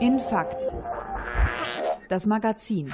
Infakt. Das Magazin.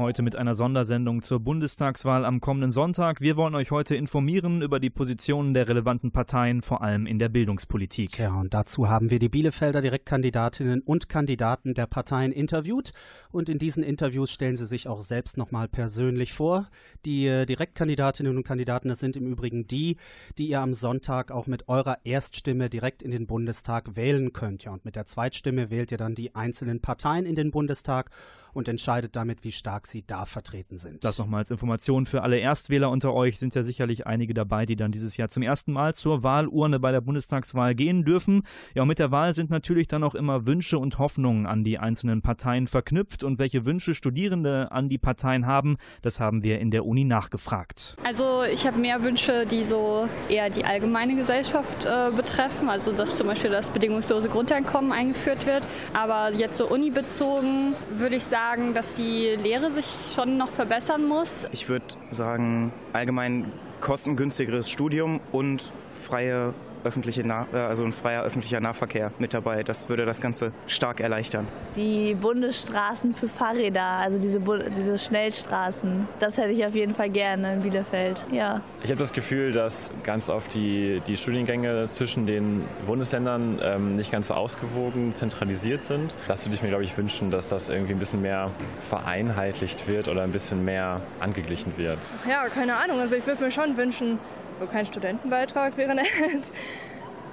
Heute mit einer Sondersendung zur Bundestagswahl am kommenden Sonntag. Wir wollen euch heute informieren über die Positionen der relevanten Parteien, vor allem in der Bildungspolitik. Ja, und dazu haben wir die Bielefelder Direktkandidatinnen und Kandidaten der Parteien interviewt. Und in diesen Interviews stellen sie sich auch selbst nochmal persönlich vor. Die äh, Direktkandidatinnen und Kandidaten, das sind im Übrigen die, die ihr am Sonntag auch mit eurer Erststimme direkt in den Bundestag wählen könnt. Ja, und mit der Zweitstimme wählt ihr dann die einzelnen Parteien in den Bundestag und entscheidet damit, wie stark sie da vertreten sind. Das nochmal als Information für alle Erstwähler unter euch. Sind ja sicherlich einige dabei, die dann dieses Jahr zum ersten Mal zur Wahlurne bei der Bundestagswahl gehen dürfen. Ja, und mit der Wahl sind natürlich dann auch immer Wünsche und Hoffnungen an die einzelnen Parteien verknüpft. Und welche Wünsche Studierende an die Parteien haben, das haben wir in der Uni nachgefragt. Also ich habe mehr Wünsche, die so eher die allgemeine Gesellschaft äh, betreffen. Also dass zum Beispiel das bedingungslose Grundeinkommen eingeführt wird. Aber jetzt so unibezogen würde ich sagen, dass die Lehre sich schon noch verbessern muss. Ich würde sagen, allgemein kostengünstigeres Studium und freie öffentliche nah äh, also ein freier öffentlicher Nahverkehr mit dabei. Das würde das Ganze stark erleichtern. Die Bundesstraßen für Fahrräder, also diese, diese Schnellstraßen, das hätte ich auf jeden Fall gerne in Bielefeld. Ja. Ich habe das Gefühl, dass ganz oft die, die Studiengänge zwischen den Bundesländern ähm, nicht ganz so ausgewogen zentralisiert sind. Das würde ich mir, glaube ich, wünschen, dass das irgendwie ein bisschen mehr vereinheitlicht wird oder ein bisschen mehr angeglichen wird. Ja, keine Ahnung. Also ich würde mir schon wünschen, so kein Studentenbeitrag wäre nett.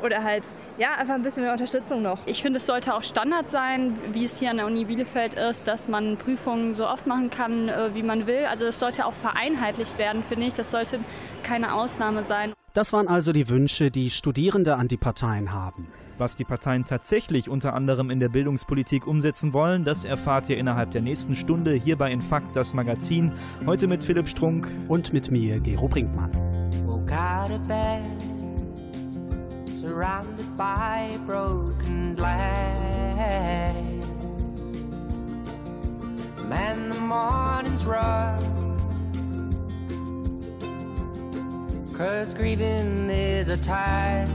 Oder halt, ja, einfach ein bisschen mehr Unterstützung noch. Ich finde, es sollte auch Standard sein, wie es hier an der Uni Bielefeld ist, dass man Prüfungen so oft machen kann, äh, wie man will. Also es sollte auch vereinheitlicht werden, finde ich. Das sollte keine Ausnahme sein. Das waren also die Wünsche, die Studierende an die Parteien haben. Was die Parteien tatsächlich unter anderem in der Bildungspolitik umsetzen wollen, das erfahrt ihr innerhalb der nächsten Stunde hier bei Infakt, das Magazin. Heute mit Philipp Strunk und mit mir, Gero Brinkmann. Out of bed, surrounded by broken glass. Man, the morning's rough. Cause grieving is a tide.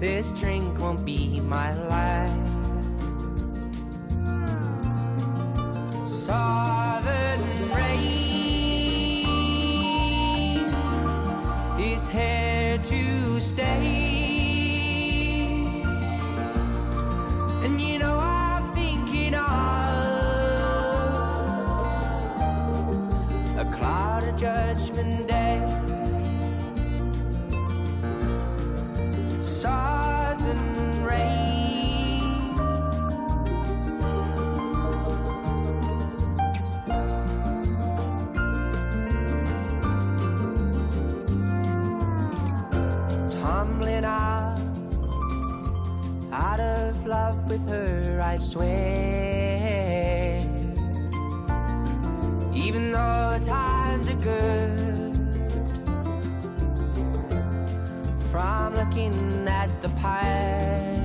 This drink won't be my life. Southern here to stay. And you know with her, I swear. Even though times are good, from looking at the past,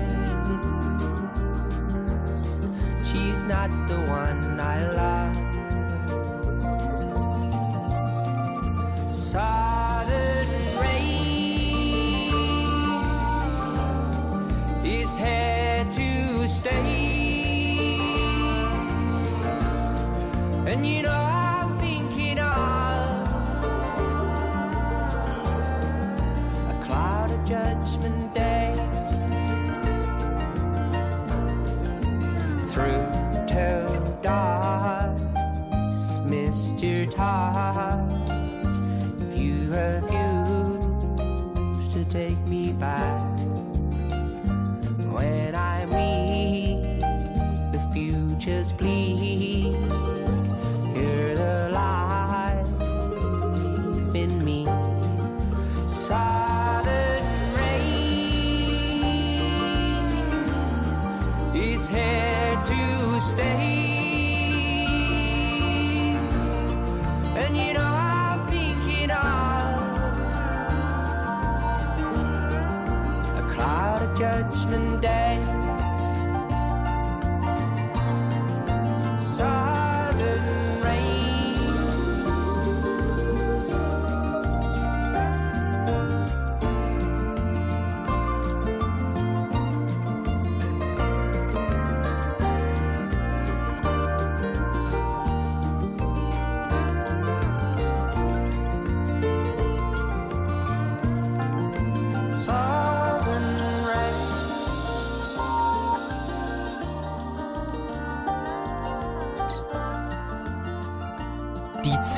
she's not the one Mr. your tie. You refuse to take me back, when I meet the future's bleed.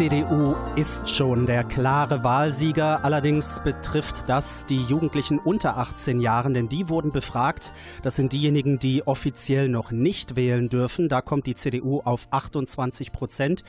CDU ist schon der klare Wahlsieger. Allerdings betrifft das die Jugendlichen unter 18 Jahren, denn die wurden befragt. Das sind diejenigen, die offiziell noch nicht wählen dürfen. Da kommt die CDU auf 28 Prozent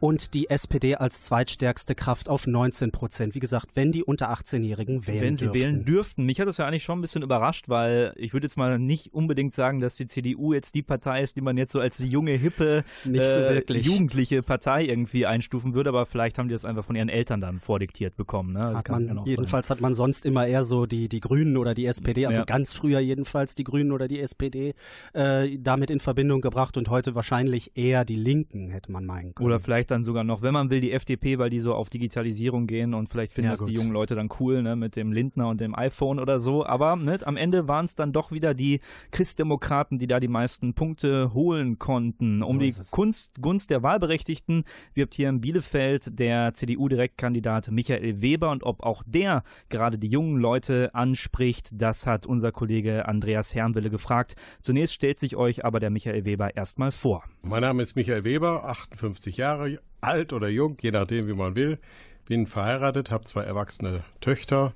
und die SPD als zweitstärkste Kraft auf 19 Prozent. Wie gesagt, wenn die unter 18-Jährigen wählen Wenn sie dürften. wählen dürften. Mich hat das ja eigentlich schon ein bisschen überrascht, weil ich würde jetzt mal nicht unbedingt sagen, dass die CDU jetzt die Partei ist, die man jetzt so als die junge, hippe, Nicht so äh, wirklich. jugendliche Partei irgendwie einstufen würde, aber vielleicht haben die das einfach von ihren Eltern dann vordiktiert bekommen. Ne? Hat man, jedenfalls hat man sonst immer eher so die, die Grünen oder die SPD, also Ja. ganz früher jedenfalls die Grünen oder die SPD, äh, damit in Verbindung gebracht und heute wahrscheinlich eher die Linken, hätte man meinen sein. können. Oder vielleicht dann sogar noch, wenn man will, die FDP, weil die so auf Digitalisierung gehen und vielleicht finden Ja, das die gut. jungen Leute dann cool, ne, mit dem Lindner und dem iPhone oder so. Aber ne, am Ende waren es dann doch wieder die Christdemokraten, die da die meisten Punkte holen konnten. Um So die. Kunst, Gunst der Wahlberechtigten wirbt hier in Bielefeld der CDU-Direktkandidat Michael Weber und ob auch der gerade die jungen Leute anspricht, das hat unser Kollege Andreas Herrnwille gefragt. Zunächst stellt sich euch aber der Michael Weber erstmal vor. Mein Name ist Michael Weber, 58 Jahre alt oder jung, je nachdem, wie man will. Bin verheiratet, habe zwei erwachsene Töchter.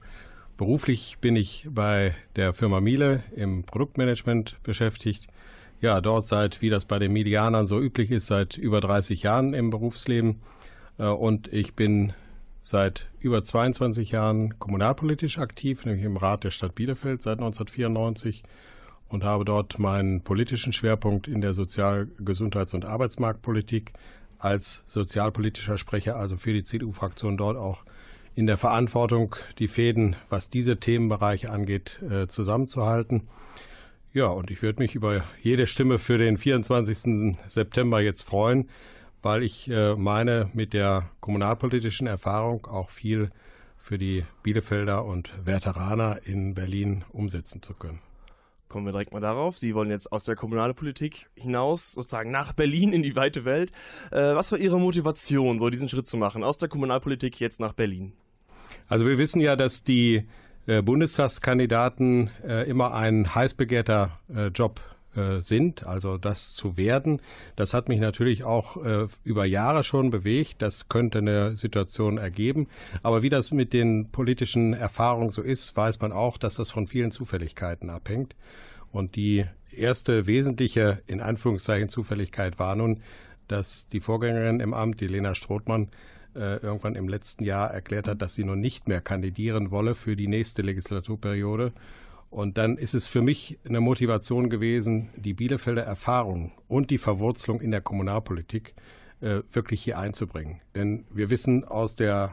Beruflich bin ich bei der Firma Miele im Produktmanagement beschäftigt. Ja, dort seit, wie das bei den Medianern so üblich ist, seit über 30 Jahren im Berufsleben. Äh, Und ich bin seit über 22 Jahren kommunalpolitisch aktiv, nämlich im Rat der Stadt Bielefeld seit 1994 und habe dort meinen politischen Schwerpunkt in der Sozial-, Gesundheits- und Arbeitsmarktpolitik als sozialpolitischer Sprecher, also für die CDU-Fraktion dort auch in der Verantwortung, die Fäden, was diese Themenbereiche angeht, äh, zusammenzuhalten. Ja, und ich würde mich über jede Stimme für den 24. September jetzt freuen, weil ich äh, meine, mit der kommunalpolitischen Erfahrung auch viel für die Bielefelder und Veteraner in Berlin umsetzen zu können. Kommen wir direkt mal darauf. Sie wollen jetzt aus der Kommunalpolitik hinaus, sozusagen nach Berlin in die weite Welt. Äh, was war Ihre Motivation, so diesen Schritt zu machen, aus der Kommunalpolitik jetzt nach Berlin? Also wir wissen ja, dass die äh, Bundestagskandidaten äh, immer ein heiß begehrter äh, Job äh, sind, also das zu werden. Das hat mich natürlich auch äh, über Jahre schon bewegt. Das könnte eine Situation ergeben. Aber wie das mit den politischen Erfahrungen so ist, weiß man auch, dass das von vielen Zufälligkeiten abhängt. Und die erste wesentliche, in Anführungszeichen, Zufälligkeit war nun, dass die Vorgängerin im Amt, die Lena Strothmann, äh, irgendwann im letzten Jahr erklärt hat, dass sie nun nicht mehr kandidieren wolle für die nächste Legislaturperiode. Und dann ist es für mich eine Motivation gewesen, die Bielefelder Erfahrung und die Verwurzelung in der Kommunalpolitik äh, wirklich hier einzubringen. Denn wir wissen aus der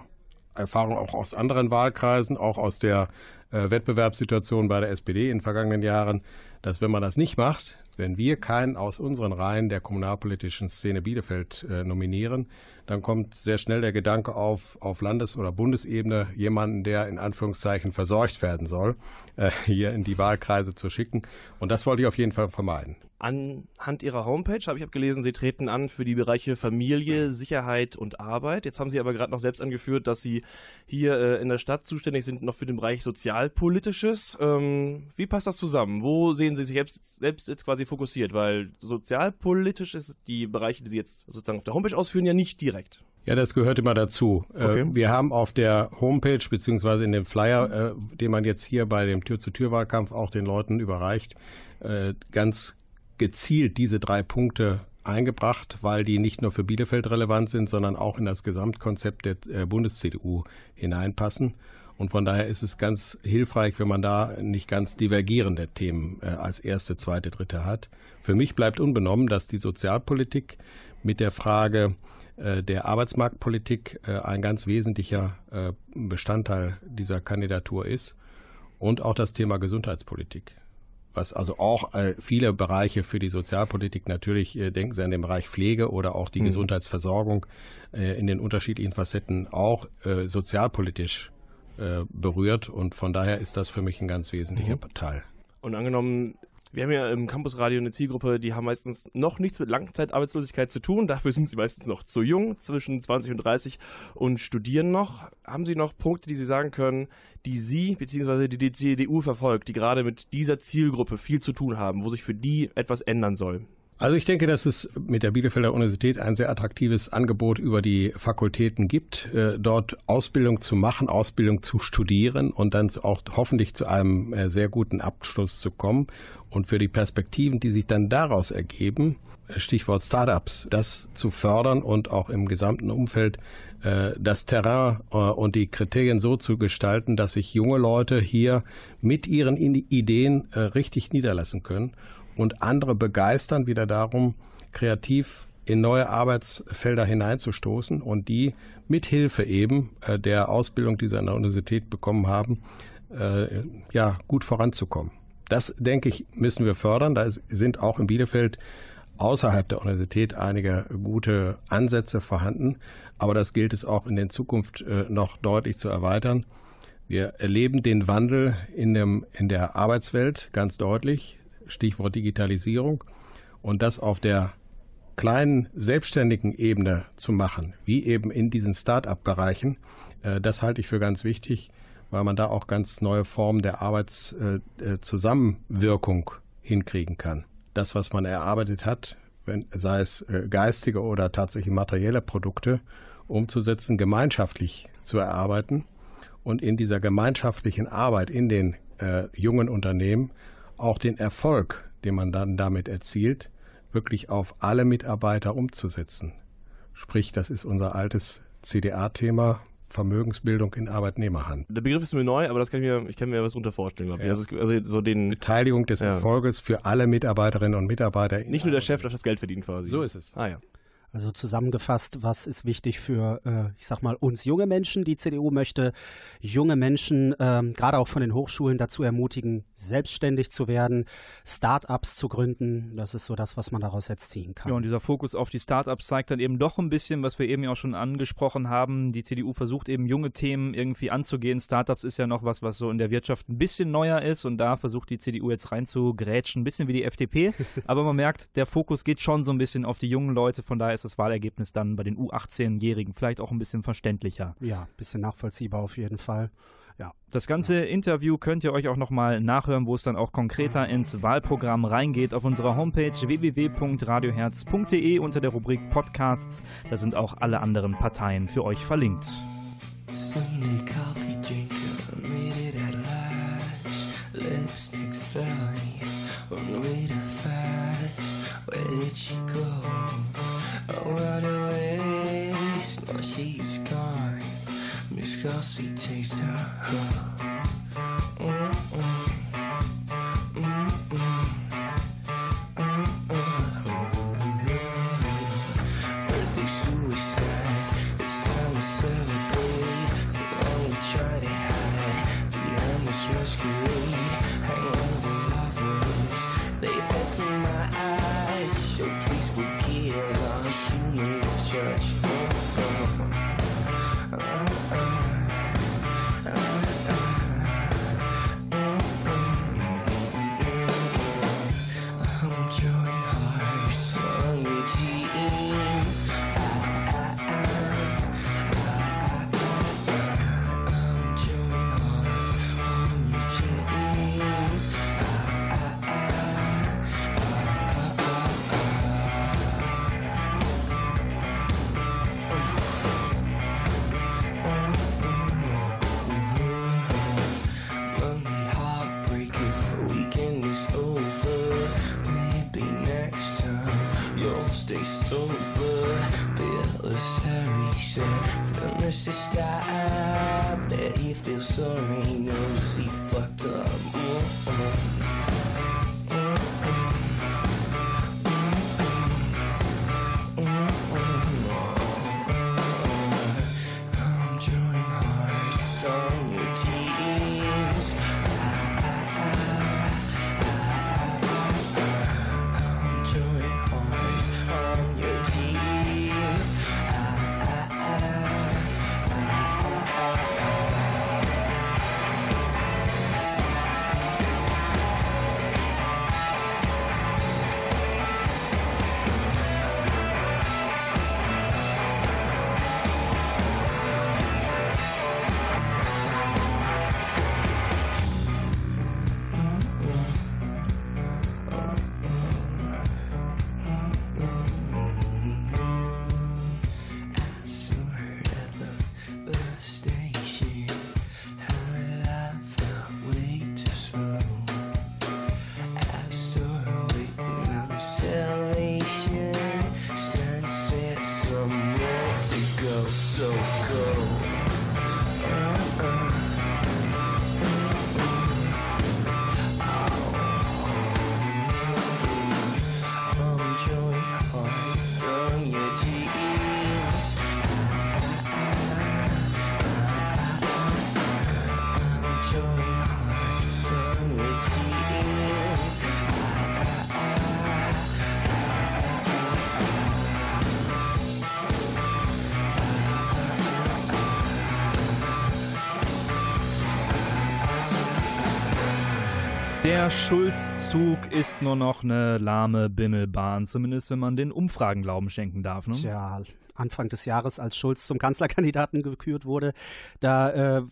Erfahrung auch aus anderen Wahlkreisen, auch aus der äh, Wettbewerbssituation bei der SPD in den vergangenen Jahren, dass wenn man das nicht macht, wenn wir keinen aus unseren Reihen der kommunalpolitischen Szene Bielefeld äh, nominieren, dann kommt sehr schnell der Gedanke auf, auf Landes- oder Bundesebene jemanden, der in Anführungszeichen versorgt werden soll, äh, hier in die Wahlkreise zu schicken. Und das wollte ich auf jeden Fall vermeiden. Anhand Ihrer Homepage habe ich abgelesen, Sie treten an für die Bereiche Familie, Sicherheit und Arbeit. Jetzt haben Sie aber gerade noch selbst angeführt, dass Sie hier äh, in der Stadt zuständig sind noch für den Bereich Sozialpolitisches. Ähm, wie passt das zusammen? Wo sehen Sie sich selbst, selbst jetzt quasi fokussiert? Weil sozialpolitisch ist die Bereiche, die Sie jetzt sozusagen auf der Homepage ausführen, ja nicht direkt. Ja, das gehört immer dazu. Okay. Äh, Wir haben auf der Homepage beziehungsweise in dem Flyer, äh, den man jetzt hier bei dem Tür-zu-Tür-Wahlkampf auch den Leuten überreicht, äh, ganz gezielt diese drei Punkte eingebracht, weil die nicht nur für Bielefeld relevant sind, sondern auch in das Gesamtkonzept der Bundes-CDU hineinpassen. Und von daher ist es ganz hilfreich, wenn man da nicht ganz divergierende Themen als erste, zweite, dritte hat. Für mich bleibt unbenommen, dass die Sozialpolitik mit der Frage der Arbeitsmarktpolitik äh, ein ganz wesentlicher äh, Bestandteil dieser Kandidatur ist und auch das Thema Gesundheitspolitik. Was also auch äh, viele Bereiche für die Sozialpolitik natürlich, äh, denken Sie an den Bereich Pflege oder auch die Mhm. Gesundheitsversorgung äh, in den unterschiedlichen Facetten auch äh, sozialpolitisch äh, berührt und von daher ist das für mich ein ganz wesentlicher Teil. Und angenommen, wir haben ja im Campusradio eine Zielgruppe, die haben meistens noch nichts mit Langzeitarbeitslosigkeit zu tun. Dafür sind sie meistens noch zu jung, zwischen 20 und 30 und studieren noch. Haben Sie noch Punkte, die Sie sagen können, die Sie bzw. die CDU verfolgt, die gerade mit dieser Zielgruppe viel zu tun haben, wo sich für die etwas ändern soll? Also ich denke, dass es mit der Bielefelder Universität ein sehr attraktives Angebot über die Fakultäten gibt, äh, dort Ausbildung zu machen, Ausbildung zu studieren und dann auch hoffentlich zu einem äh, sehr guten Abschluss zu kommen. Und für die Perspektiven, die sich dann daraus ergeben, äh, Stichwort Startups, das zu fördern und auch im gesamten Umfeld das Terrain und die Kriterien so zu gestalten, dass sich junge Leute hier mit ihren Ideen richtig niederlassen können und andere begeistern wieder darum, kreativ in neue Arbeitsfelder hineinzustoßen und die mit Hilfe eben äh, der Ausbildung, die sie an der Universität bekommen haben, äh, ja, gut voranzukommen. Das, denke ich, müssen wir fördern. Da sind auch in Bielefeld außerhalb der Universität einige gute Ansätze vorhanden, aber das gilt es auch in der Zukunft äh, noch deutlich zu erweitern. Wir erleben den Wandel in, dem, in der Arbeitswelt ganz deutlich. Stichwort Digitalisierung, und das auf der kleinen selbstständigen Ebene zu machen, wie eben in diesen Start-up-Bereichen, äh, das halte ich für ganz wichtig, weil man da auch ganz neue Formen der Arbeitszusammenwirkung äh, hinkriegen kann. Das, was man erarbeitet hat, wenn, sei es äh, geistige oder tatsächlich materielle Produkte, umzusetzen, gemeinschaftlich zu erarbeiten und in dieser gemeinschaftlichen Arbeit in den äh, jungen Unternehmen auch den Erfolg, den man dann damit erzielt, wirklich auf alle Mitarbeiter umzusetzen. Sprich, das ist unser altes CDA-Thema, Vermögensbildung in Arbeitnehmerhand. Der Begriff ist mir neu, aber das kann ich mir, ich kann mir was darunter vorstellen. Ja. Also, also, so den Beteiligung des ja. Erfolges für alle Mitarbeiterinnen und Mitarbeiter. Nicht nur der Chef darf das Geld verdienen quasi. So ist es. Ah ja. Also zusammengefasst, was ist wichtig für, äh, ich sag mal, uns junge Menschen? Die CDU möchte junge Menschen ähm, gerade auch von den Hochschulen dazu ermutigen, selbstständig zu werden, Start-ups zu gründen. Das ist so das, was man daraus jetzt ziehen kann. Ja, und dieser Fokus auf die Start-ups zeigt dann eben doch ein bisschen, was wir eben ja auch schon angesprochen haben. Die CDU versucht eben junge Themen irgendwie anzugehen. Start-ups ist ja noch was, was so in der Wirtschaft ein bisschen neuer ist und da versucht die CDU jetzt rein zu grätschen, ein bisschen wie die FDP. Aber man merkt, der Fokus geht schon so ein bisschen auf die jungen Leute. Von daher ist ist das Wahlergebnis dann bei den U18-Jährigen vielleicht auch ein bisschen verständlicher. Ja, ein bisschen nachvollziehbar auf jeden Fall. Ja. Das ganze Interview könnt ihr euch auch nochmal nachhören, wo es dann auch konkreter ins Wahlprogramm reingeht auf unserer Homepage www.radioherz.de unter der Rubrik Podcasts. Da sind auch alle anderen Parteien für euch verlinkt. Lipstick Sally, Where did she go? Waste. Now she's gone. Miss Gussie takes her. Mm-mm. surrender. Der Schulzzug ist nur noch eine lahme Bimmelbahn, zumindest wenn man den Umfragen Glauben schenken darf. Ne? Tja, Anfang des Jahres, als Schulz zum Kanzlerkandidaten gekürt wurde. Da äh,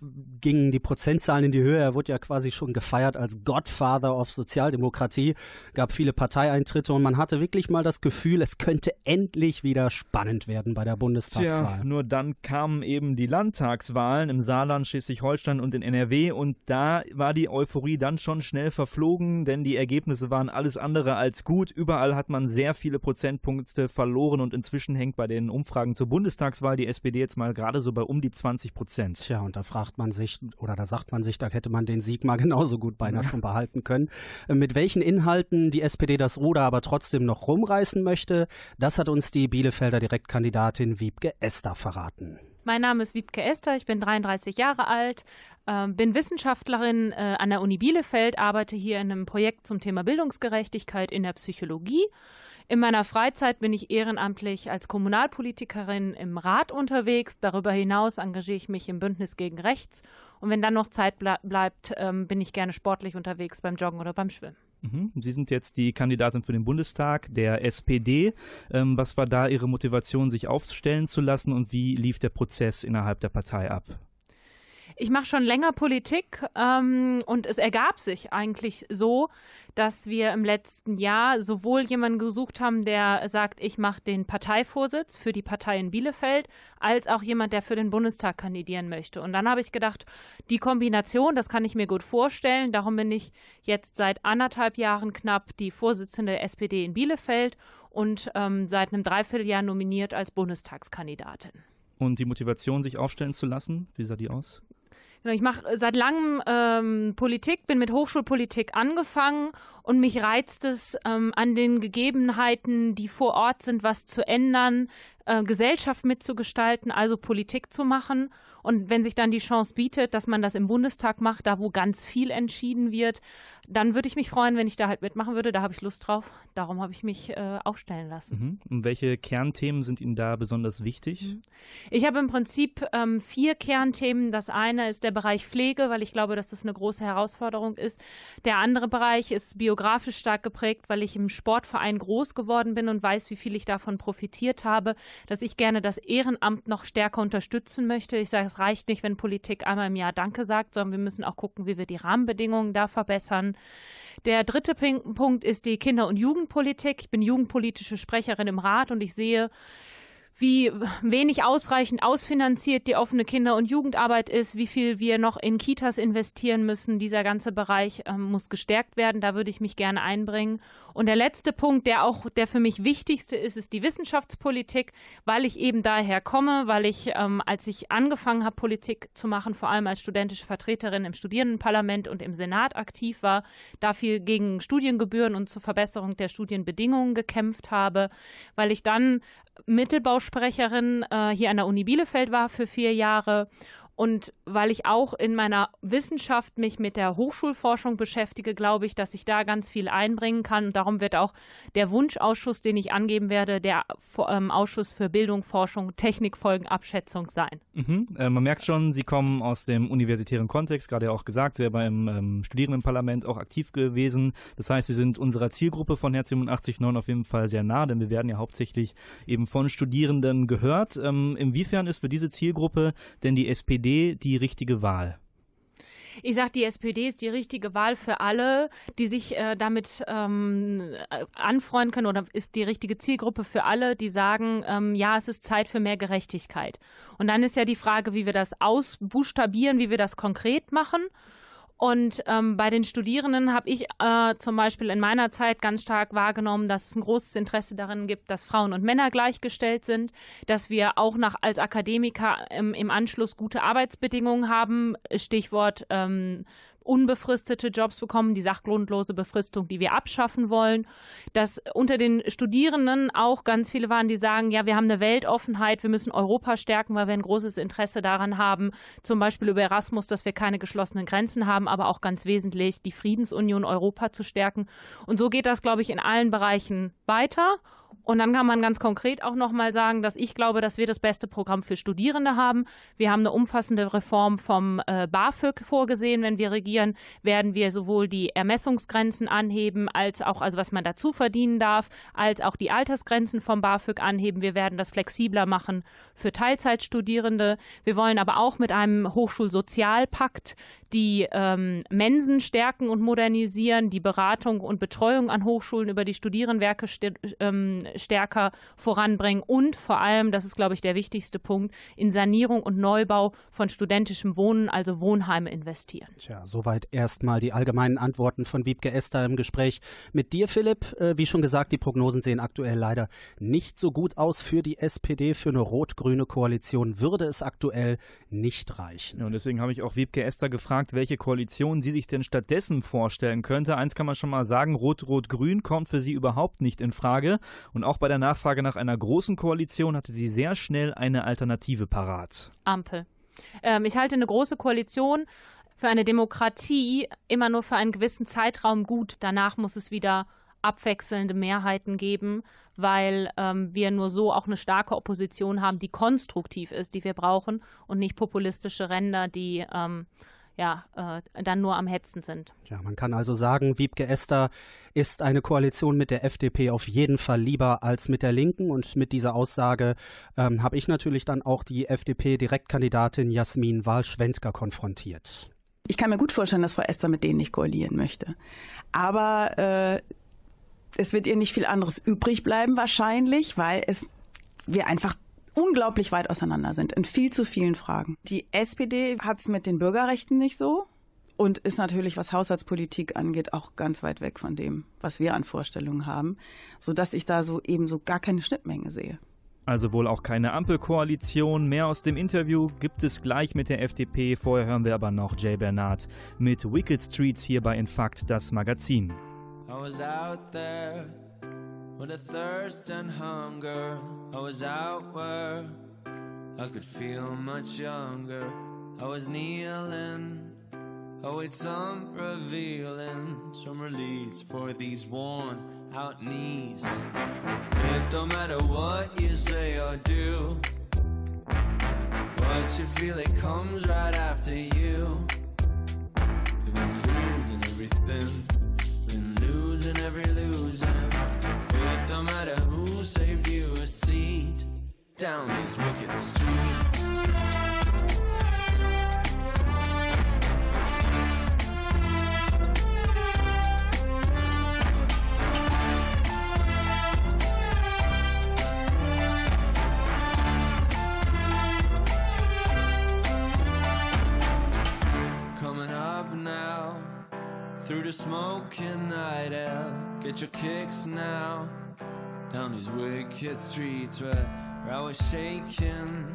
gingen die Prozentzahlen in die Höhe. Er wurde ja quasi schon gefeiert als Godfather of Sozialdemokratie, gab viele Parteieintritte und man hatte wirklich mal das Gefühl, es könnte endlich wieder spannend werden bei der Bundestagswahl. Tja, nur dann kamen eben die Landtagswahlen im Saarland, Schleswig-Holstein und in NRW und da war die Euphorie dann schon schnell verflogen, denn die Ergebnisse waren alles andere als gut. Überall hat man sehr viele Prozentpunkte verloren und inzwischen hängt bei den Umfragen Umfragen zur Bundestagswahl die SPD jetzt mal gerade so bei um die 20 Prozent. Tja, und da fragt man sich, oder da sagt man sich, da hätte man den Sieg mal genauso gut beinahe schon behalten können. Äh, mit welchen Inhalten die SPD das Ruder aber trotzdem noch rumreißen möchte, das hat uns die Bielefelder Direktkandidatin Wiebke Esther verraten. Mein Name ist Wiebke Esther, ich bin 33 Jahre alt, äh, bin Wissenschaftlerin äh, an der Uni Bielefeld, arbeite hier in einem Projekt zum Thema Bildungsgerechtigkeit in der Psychologie in meiner Freizeit bin ich ehrenamtlich als Kommunalpolitikerin im Rat unterwegs. Darüber hinaus engagiere ich mich im Bündnis gegen Rechts. Und wenn dann noch Zeit ble bleibt, ähm, bin ich gerne sportlich unterwegs beim Joggen oder beim Schwimmen. Mhm. Sie sind jetzt die Kandidatin für den Bundestag der SPD. Ähm, was war da Ihre Motivation, sich aufstellen zu lassen und wie lief der Prozess innerhalb der Partei ab? Ich mache schon länger Politik ähm, und es ergab sich eigentlich so, dass wir im letzten Jahr sowohl jemanden gesucht haben, der sagt, ich mache den Parteivorsitz für die Partei in Bielefeld, als auch jemand, der für den Bundestag kandidieren möchte. Und dann habe ich gedacht, die Kombination, das kann ich mir gut vorstellen. Darum bin ich jetzt seit anderthalb Jahren knapp die Vorsitzende der SPD in Bielefeld und ähm, seit einem Dreivierteljahr nominiert als Bundestagskandidatin. Und die Motivation, sich aufstellen zu lassen, wie sah die aus? Genau, ich mache seit langem ähm, Politik, bin mit Hochschulpolitik angefangen und mich reizt es, ähm, an den Gegebenheiten, die vor Ort sind, was zu ändern, äh, Gesellschaft mitzugestalten, also Politik zu machen. Und wenn sich dann die Chance bietet, dass man das im Bundestag macht, da wo ganz viel entschieden wird, dann würde ich mich freuen, wenn ich da halt mitmachen würde. Da habe ich Lust drauf. Darum habe ich mich äh, aufstellen lassen. Mhm. Und welche Kernthemen sind Ihnen da besonders wichtig? Mhm. Ich habe im Prinzip ähm, vier Kernthemen. Das eine ist der Bereich Pflege, weil ich glaube, dass das eine große Herausforderung ist. Der andere Bereich ist biografisch stark geprägt, weil ich im Sportverein groß geworden bin und weiß, wie viel ich davon profitiert habe, dass ich gerne das Ehrenamt noch stärker unterstützen möchte. Ich sage, es reicht nicht, wenn Politik einmal im Jahr Danke sagt, sondern wir müssen auch gucken, wie wir die Rahmenbedingungen da verbessern. Der dritte Punkt ist die Kinder- und Jugendpolitik. Ich bin jugendpolitische Sprecherin im Rat und ich sehe, wie wenig ausreichend ausfinanziert die offene Kinder- und Jugendarbeit ist, wie viel wir noch in Kitas investieren müssen. Dieser ganze Bereich ähm, muss gestärkt werden. Da würde ich mich gerne einbringen. Und der letzte Punkt, der auch der für mich wichtigste ist, ist die Wissenschaftspolitik, weil ich eben daher komme, weil ich, ähm, als ich angefangen habe, Politik zu machen, vor allem als studentische Vertreterin im Studierendenparlament und im Senat aktiv war, dafür gegen Studiengebühren und zur Verbesserung der Studienbedingungen gekämpft habe, weil ich dann Mittelbausprecherin äh, hier an der Uni Bielefeld war für vier Jahre und weil ich auch in meiner Wissenschaft mich mit der Hochschulforschung beschäftige, glaube ich, dass ich da ganz viel einbringen kann. Und darum wird auch der Wunschausschuss, den ich angeben werde, der ähm, Ausschuss für Bildung, Forschung, Technikfolgenabschätzung sein. Mhm. Äh, man merkt schon, Sie kommen aus dem universitären Kontext, gerade ja auch gesagt, sehr beim ähm, Studierendenparlament auch aktiv gewesen. Das heißt, Sie sind unserer Zielgruppe von Herz 87.9 auf jeden Fall sehr nah, denn wir werden ja hauptsächlich eben von Studierenden gehört. Ähm, inwiefern ist für diese Zielgruppe denn die SPD die richtige Wahl? Ich sage, die SPD ist die richtige Wahl für alle, die sich äh, damit ähm, anfreunden können oder ist die richtige Zielgruppe für alle, die sagen, ähm, ja, es ist Zeit für mehr Gerechtigkeit. Und dann ist ja die Frage, wie wir das ausbuchstabieren, wie wir das konkret machen. Und ähm, bei den Studierenden habe ich äh, zum Beispiel in meiner Zeit ganz stark wahrgenommen, dass es ein großes Interesse darin gibt, dass Frauen und Männer gleichgestellt sind, dass wir auch nach, als Akademiker im, im Anschluss gute Arbeitsbedingungen haben. Stichwort ähm, unbefristete Jobs bekommen, die sachgrundlose Befristung, die wir abschaffen wollen. Dass unter den Studierenden auch ganz viele waren, die sagen, ja, wir haben eine Weltoffenheit, wir müssen Europa stärken, weil wir ein großes Interesse daran haben, zum Beispiel über Erasmus, dass wir keine geschlossenen Grenzen haben, aber auch ganz wesentlich die Friedensunion Europa zu stärken. Und so geht das, glaube ich, in allen Bereichen weiter. Und dann kann man ganz konkret auch nochmal sagen, dass ich glaube, dass wir das beste Programm für Studierende haben. Wir haben eine umfassende Reform vom äh, BAföG vorgesehen. Wenn wir regieren, werden wir sowohl die Ermessungsgrenzen anheben, als auch, also was man dazu verdienen darf, als auch die Altersgrenzen vom BAföG anheben. Wir werden das flexibler machen für Teilzeitstudierende. Wir wollen aber auch mit einem Hochschulsozialpakt die ähm, Mensen stärken und modernisieren, die Beratung und Betreuung an Hochschulen über die Studierendenwerke st ähm, stärker voranbringen und vor allem, das ist, glaube ich, der wichtigste Punkt, in Sanierung und Neubau von studentischem Wohnen, also Wohnheime investieren. Tja, soweit erstmal die allgemeinen Antworten von Wiebke Esther im Gespräch mit dir, Philipp. Äh, wie schon gesagt, die Prognosen sehen aktuell leider nicht so gut aus für die SPD. Für eine rot-grüne Koalition würde es aktuell nicht reichen. Ja, und deswegen habe ich auch Wiebke Esther gefragt, welche Koalition sie sich denn stattdessen vorstellen könnte. Eins kann man schon mal sagen, Rot-Rot-Grün kommt für sie überhaupt nicht in Frage. Und auch bei der Nachfrage nach einer großen Koalition hatte sie sehr schnell eine Alternative parat. Ampel. Ähm, ich halte eine große Koalition für eine Demokratie immer nur für einen gewissen Zeitraum gut. Danach muss es wieder abwechselnde Mehrheiten geben, weil ähm, wir nur so auch eine starke Opposition haben, die konstruktiv ist, die wir brauchen und nicht populistische Ränder, die ähm, ja, äh, dann nur am Hetzen sind. Ja, man kann also sagen, Wiebke Esther ist eine Koalition mit der FDP auf jeden Fall lieber als mit der Linken. Und mit dieser Aussage ähm, habe ich natürlich dann auch die FDP-Direktkandidatin Jasmin Wahl-Schwendker konfrontiert. Ich kann mir gut vorstellen, dass Frau Esther mit denen nicht koalieren möchte. Aber äh, es wird ihr nicht viel anderes übrig bleiben wahrscheinlich, weil es wir einfach unglaublich weit auseinander sind in viel zu vielen Fragen. Die SPD hat es mit den Bürgerrechten nicht so und ist natürlich, was Haushaltspolitik angeht, auch ganz weit weg von dem, was wir an Vorstellungen haben, sodass ich da so eben so gar keine Schnittmenge sehe. Also wohl auch keine Ampelkoalition. Mehr aus dem Interview gibt es gleich mit der FDP. Vorher hören wir aber noch Jay Bernard mit Wicked Streets hier bei Infakt, das Magazin. I was out there with a thirst and hunger. I was out where I could feel much younger. I was kneeling, await some revealing, some release for these worn out knees. It don't matter what you say or do, what you feel, it comes right after you. You've been losing everything been losing every losing. Don't matter who saved you a seat down these wicked streets. Coming up now through the smoking night air. Get your kicks now down these wicked streets where, where I was shaking.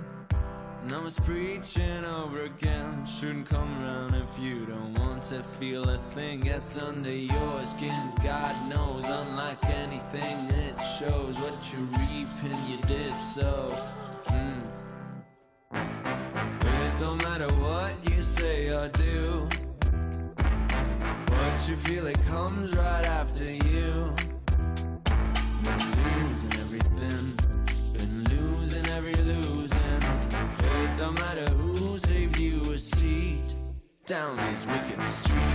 And I was preaching over again. Shouldn't come around if you don't want to feel a thing gets under your skin. God knows, unlike anything, it shows what you reap and you did so. Mm. It don't matter what you say or do. What you feel, it comes right after you. Been losing everything, been losing every losing. It don't matter who saved you a seat down these wicked streets.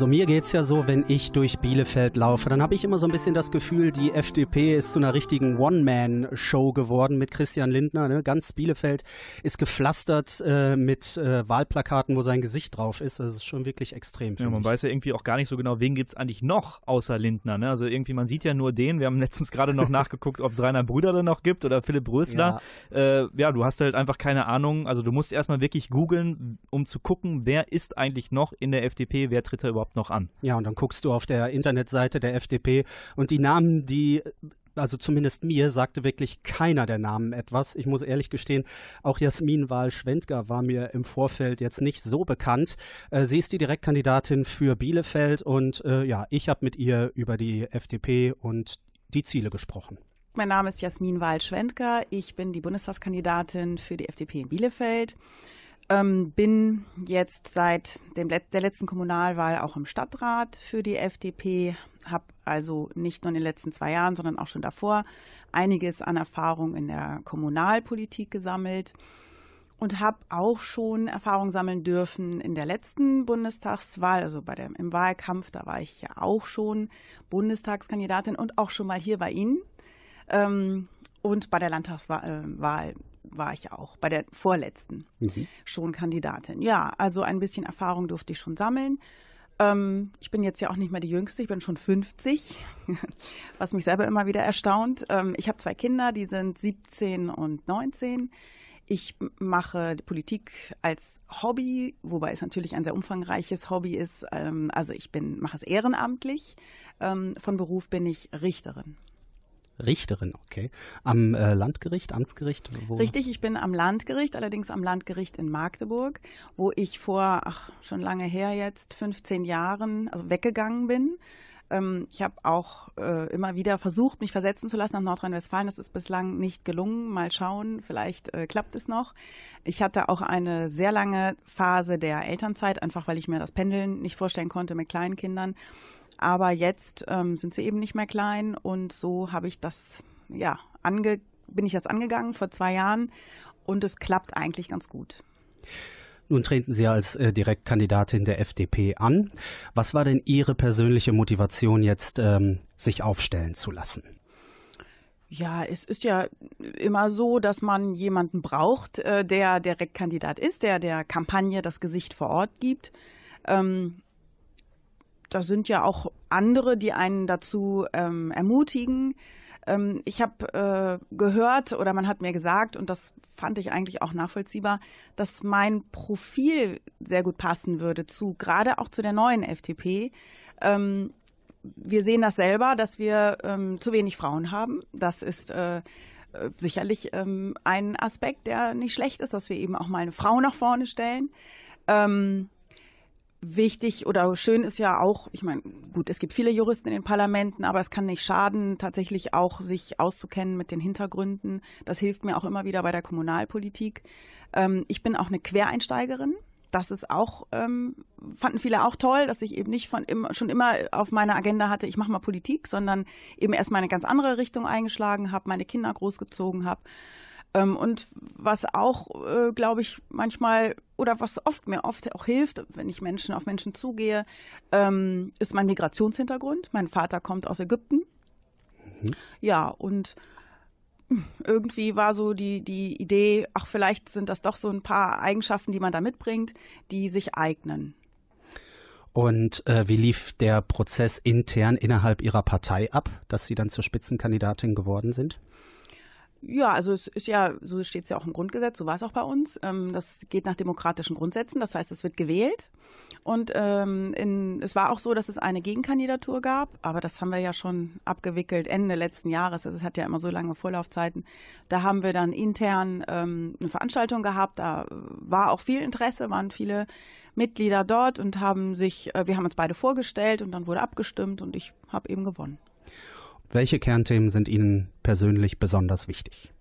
Also mir geht's ja so, wenn ich durch Bielefeld laufe, dann habe ich immer so ein bisschen das Gefühl, die FDP ist zu einer richtigen One-Man-Show geworden mit Christian Lindner. Ne? Ganz Bielefeld ist gepflastert äh, mit äh, Wahlplakaten, wo sein Gesicht drauf ist. Das ist schon wirklich extrem. Ja, man mich. weiß ja irgendwie auch gar nicht so genau, wen gibt's eigentlich noch außer Lindner. Ne? Also irgendwie, man sieht ja nur den. Wir haben letztens gerade noch nachgeguckt, ob es Rainer Brüder noch gibt oder Philipp Rösler. Ja. Äh, ja, du hast halt einfach keine Ahnung. Also du musst erstmal wirklich googeln, um zu gucken, wer ist eigentlich noch in der FDP, wer tritt da überhaupt noch an. Ja, und dann guckst du auf der Internetseite der FDP und die Namen, die also zumindest mir sagte wirklich keiner der Namen etwas. Ich muss ehrlich gestehen, auch Jasmin Wahl-Schwendger war mir im Vorfeld jetzt nicht so bekannt. Äh, sie ist die Direktkandidatin für Bielefeld und äh, ja, ich habe mit ihr über die FDP und die Ziele gesprochen. Mein Name ist Jasmin Wahl-Schwendger. Ich bin die Bundestagskandidatin für die FDP in Bielefeld. Ähm, bin jetzt seit dem, der letzten Kommunalwahl auch im Stadtrat für die FDP, habe also nicht nur in den letzten zwei Jahren, sondern auch schon davor einiges an Erfahrung in der Kommunalpolitik gesammelt und habe auch schon Erfahrung sammeln dürfen in der letzten Bundestagswahl, also bei dem im Wahlkampf, da war ich ja auch schon Bundestagskandidatin und auch schon mal hier bei Ihnen. Ähm, und bei der Landtagswahl äh, war ich auch, bei der vorletzten mhm. schon Kandidatin. Ja, also ein bisschen Erfahrung durfte ich schon sammeln. Ähm, ich bin jetzt ja auch nicht mehr die Jüngste, ich bin schon 50, was mich selber immer wieder erstaunt. Ähm, ich habe zwei Kinder, die sind 17 und 19. Ich mache Politik als Hobby, wobei es natürlich ein sehr umfangreiches Hobby ist. Ähm, also ich bin, mache es ehrenamtlich. Ähm, von Beruf bin ich Richterin. Richterin, okay. Am äh, Landgericht, Amtsgericht? Wo? Richtig, ich bin am Landgericht, allerdings am Landgericht in Magdeburg, wo ich vor, ach, schon lange her jetzt, 15 Jahren, also weggegangen bin. Ähm, ich habe auch äh, immer wieder versucht, mich versetzen zu lassen nach Nordrhein-Westfalen. Das ist bislang nicht gelungen. Mal schauen, vielleicht äh, klappt es noch. Ich hatte auch eine sehr lange Phase der Elternzeit, einfach weil ich mir das Pendeln nicht vorstellen konnte mit kleinen Kindern. Aber jetzt ähm, sind sie eben nicht mehr klein und so habe ich das, ja, ange bin ich das angegangen vor zwei Jahren und es klappt eigentlich ganz gut. Nun treten Sie als äh, Direktkandidatin der FDP an. Was war denn Ihre persönliche Motivation, jetzt ähm, sich aufstellen zu lassen? Ja, es ist ja immer so, dass man jemanden braucht, äh, der Direktkandidat ist, der der Kampagne das Gesicht vor Ort gibt. Ähm, da sind ja auch andere, die einen dazu ähm, ermutigen. Ähm, ich habe äh, gehört oder man hat mir gesagt, und das fand ich eigentlich auch nachvollziehbar, dass mein Profil sehr gut passen würde zu, gerade auch zu der neuen FDP. Ähm, wir sehen das selber, dass wir ähm, zu wenig Frauen haben. Das ist äh, sicherlich ähm, ein Aspekt, der nicht schlecht ist, dass wir eben auch mal eine Frau nach vorne stellen. Ähm, wichtig oder schön ist ja auch, ich meine, gut, es gibt viele Juristen in den Parlamenten, aber es kann nicht schaden, tatsächlich auch sich auszukennen mit den Hintergründen. Das hilft mir auch immer wieder bei der Kommunalpolitik. Ähm, ich bin auch eine Quereinsteigerin. Das ist auch, ähm, fanden viele auch toll, dass ich eben nicht von immer, schon immer auf meiner Agenda hatte, ich mache mal Politik, sondern eben erstmal eine ganz andere Richtung eingeschlagen habe, meine Kinder großgezogen habe. Ähm, und was auch, äh, glaube ich, manchmal oder was oft mir oft auch hilft, wenn ich Menschen auf Menschen zugehe, ähm, ist mein Migrationshintergrund. Mein Vater kommt aus Ägypten. Mhm. Ja, und irgendwie war so die, die Idee, ach, vielleicht sind das doch so ein paar Eigenschaften, die man da mitbringt, die sich eignen. Und äh, wie lief der Prozess intern innerhalb Ihrer Partei ab, dass Sie dann zur Spitzenkandidatin geworden sind? Ja, also es ist ja, so steht es ja auch im Grundgesetz, so war es auch bei uns. Ähm, das geht nach demokratischen Grundsätzen, das heißt, es wird gewählt. Und ähm, in, es war auch so, dass es eine Gegenkandidatur gab, aber das haben wir ja schon abgewickelt Ende letzten Jahres. Also es hat ja immer so lange Vorlaufzeiten. Da haben wir dann intern ähm, eine Veranstaltung gehabt, da war auch viel Interesse, waren viele Mitglieder dort und haben sich, äh, wir haben uns beide vorgestellt und dann wurde abgestimmt und ich habe eben gewonnen. Welche Kernthemen sind Ihnen persönlich besonders wichtig?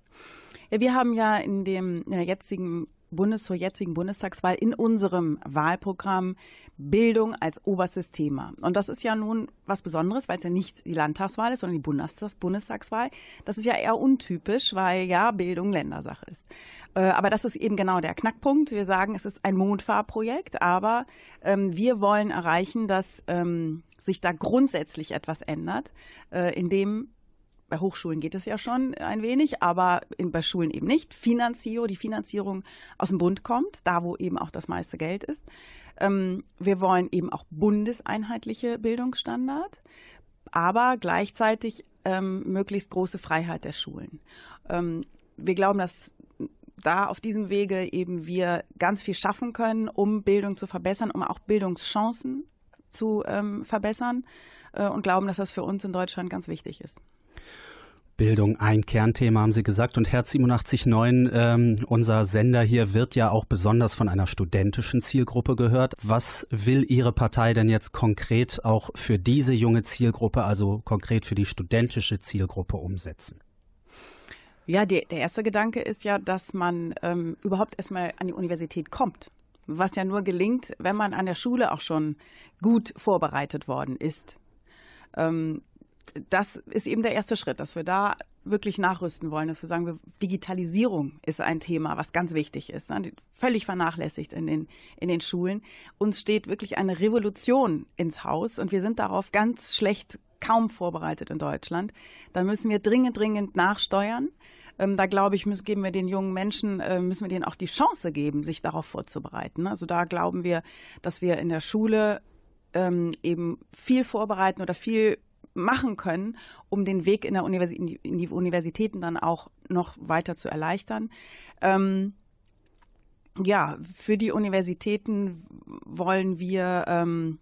Ja, wir haben ja in, dem, in der jetzigen Bundes zur jetzigen Bundestagswahl in unserem Wahlprogramm Bildung als oberstes Thema. Und das ist ja nun was Besonderes, weil es ja nicht die Landtagswahl ist, sondern die Bundestags Bundestagswahl. Das ist ja eher untypisch, weil ja Bildung Ländersache ist. Äh, aber das ist eben genau der Knackpunkt. Wir sagen, es ist ein Mondfahrprojekt, aber ähm, wir wollen erreichen, dass ähm, sich da grundsätzlich etwas ändert, äh, indem bei Hochschulen geht es ja schon ein wenig, aber in, bei Schulen eben nicht. Finanzio, die Finanzierung aus dem Bund kommt, da wo eben auch das meiste Geld ist. Ähm, wir wollen eben auch bundeseinheitliche Bildungsstandard, aber gleichzeitig ähm, möglichst große Freiheit der Schulen. Ähm, wir glauben, dass da auf diesem Wege eben wir ganz viel schaffen können, um Bildung zu verbessern, um auch Bildungschancen zu ähm, verbessern äh, und glauben, dass das für uns in Deutschland ganz wichtig ist. Bildung ein Kernthema, haben Sie gesagt. Und Herz 87.9, ähm, unser Sender hier, wird ja auch besonders von einer studentischen Zielgruppe gehört. Was will Ihre Partei denn jetzt konkret auch für diese junge Zielgruppe, also konkret für die studentische Zielgruppe umsetzen? Ja, die, der erste Gedanke ist ja, dass man ähm, überhaupt erstmal an die Universität kommt. Was ja nur gelingt, wenn man an der Schule auch schon gut vorbereitet worden ist. Ähm, das ist eben der erste Schritt, dass wir da wirklich nachrüsten wollen, dass wir sagen, Digitalisierung ist ein Thema, was ganz wichtig ist, ne? völlig vernachlässigt in den, in den Schulen. Uns steht wirklich eine Revolution ins Haus und wir sind darauf ganz schlecht kaum vorbereitet in Deutschland. Da müssen wir dringend, dringend nachsteuern. Ähm, da glaube ich, müssen, geben wir den jungen Menschen, äh, müssen wir denen auch die Chance geben, sich darauf vorzubereiten. Also da glauben wir, dass wir in der Schule ähm, eben viel vorbereiten oder viel machen können, um den Weg in, der Universi in, die, in die Universitäten dann auch noch weiter zu erleichtern. Ähm, ja, für die Universitäten wollen wir ähm,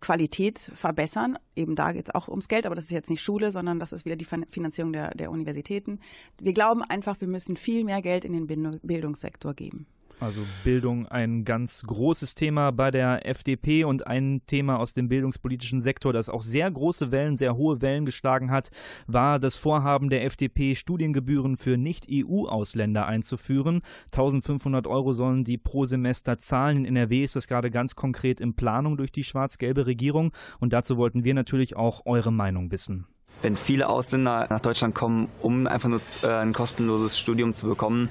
Qualität verbessern. Eben da geht es auch ums Geld, aber das ist jetzt nicht Schule, sondern das ist wieder die Finanzierung der, der Universitäten. Wir glauben einfach, wir müssen viel mehr Geld in den Bildungssektor geben. Also Bildung ein ganz großes Thema bei der FDP und ein Thema aus dem bildungspolitischen Sektor, das auch sehr große Wellen, sehr hohe Wellen geschlagen hat, war das Vorhaben der FDP, Studiengebühren für Nicht-EU-Ausländer einzuführen. 1500 Euro sollen die pro Semester zahlen. In NRW ist das gerade ganz konkret in Planung durch die schwarz-gelbe Regierung und dazu wollten wir natürlich auch eure Meinung wissen wenn viele Ausländer nach Deutschland kommen, um einfach nur äh, ein kostenloses Studium zu bekommen,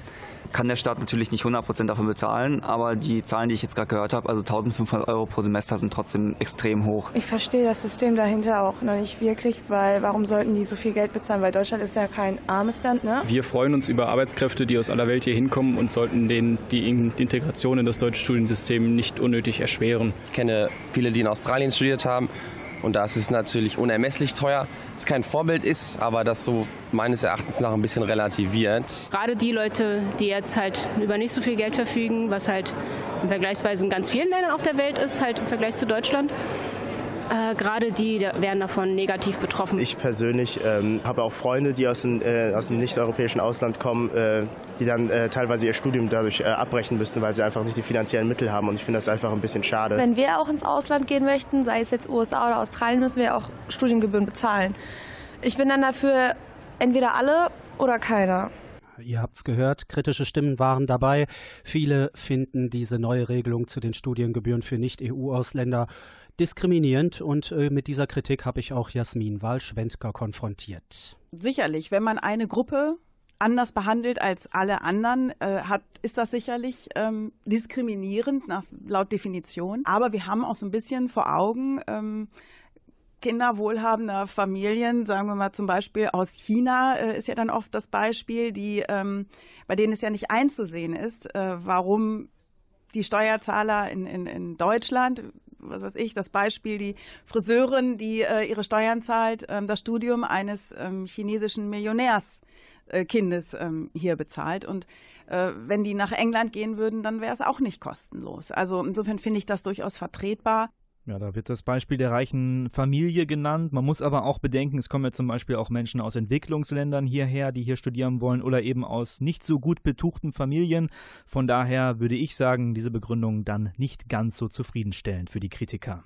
kann der Staat natürlich nicht 100% davon bezahlen, aber die Zahlen, die ich jetzt gerade gehört habe, also 1500 Euro pro Semester, sind trotzdem extrem hoch. Ich verstehe das System dahinter auch noch nicht wirklich, weil warum sollten die so viel Geld bezahlen? Weil Deutschland ist ja kein armes Land, ne? Wir freuen uns über Arbeitskräfte, die aus aller Welt hier hinkommen und sollten denen die Integration in das deutsche Studiensystem nicht unnötig erschweren. Ich kenne viele, die in Australien studiert haben und da ist natürlich unermesslich teuer. Es kein Vorbild ist, aber das so meines Erachtens nach ein bisschen relativiert. Gerade die Leute, die jetzt halt über nicht so viel Geld verfügen, was halt vergleichsweise in ganz vielen Ländern auf der Welt ist, halt im Vergleich zu Deutschland, äh, Gerade die werden davon negativ betroffen. Ich persönlich ähm, habe auch Freunde, die aus dem, äh, aus dem nicht-europäischen Ausland kommen, äh, die dann äh, teilweise ihr Studium dadurch äh, abbrechen müssen, weil sie einfach nicht die finanziellen Mittel haben. Und ich finde das einfach ein bisschen schade. Wenn wir auch ins Ausland gehen möchten, sei es jetzt USA oder Australien, müssen wir auch Studiengebühren bezahlen. Ich bin dann dafür entweder alle oder keiner. Ihr habt es gehört, kritische Stimmen waren dabei. Viele finden diese neue Regelung zu den Studiengebühren für Nicht-EU-Ausländer diskriminierend und äh, mit dieser Kritik habe ich auch Jasmin Wahl-Schwendker konfrontiert. Sicherlich, wenn man eine Gruppe anders behandelt als alle anderen, äh, hat, ist das sicherlich ähm, diskriminierend nach, laut Definition. Aber wir haben auch so ein bisschen vor Augen, ähm, Kinder wohlhabender Familien, sagen wir mal zum Beispiel aus China, äh, ist ja dann oft das Beispiel, die, ähm, bei denen es ja nicht einzusehen ist, äh, warum die Steuerzahler in, in, in Deutschland was weiß ich, das Beispiel, die Friseurin, die äh, ihre Steuern zahlt, ähm, das Studium eines ähm, chinesischen Millionärskindes äh, ähm, hier bezahlt. Und äh, wenn die nach England gehen würden, dann wäre es auch nicht kostenlos. Also insofern finde ich das durchaus vertretbar. Ja, da wird das Beispiel der reichen Familie genannt. Man muss aber auch bedenken, es kommen ja zum Beispiel auch Menschen aus Entwicklungsländern hierher, die hier studieren wollen oder eben aus nicht so gut betuchten Familien. Von daher würde ich sagen, diese Begründung dann nicht ganz so zufriedenstellend für die Kritiker.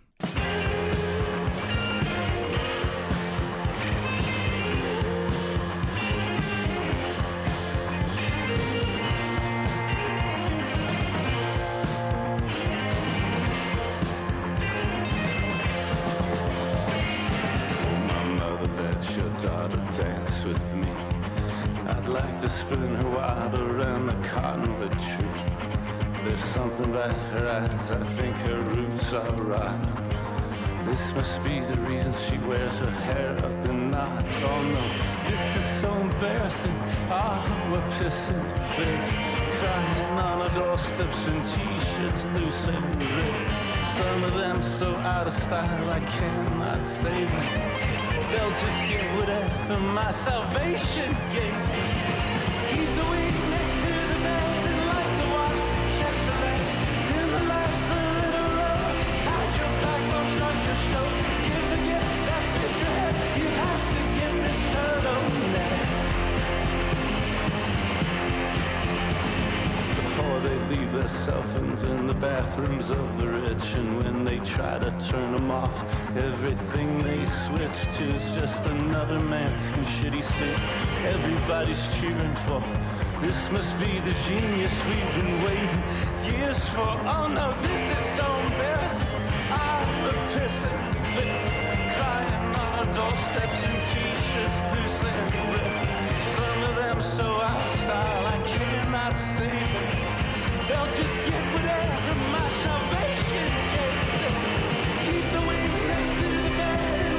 So out of style, I cannot save them. They'll just get whatever my salvation gave them. Keep the weed bathrooms of the rich, and when they try to turn them off, everything they switch to is just another man in shitty suit. Everybody's cheering for. This must be the genius we've been waiting years for. Oh no, this is so embarrassing. I'm the pissing fits, crying on our doorsteps in t-shirts, loose and. Some of them so out of style, I cannot save. Keep the wind next to the bed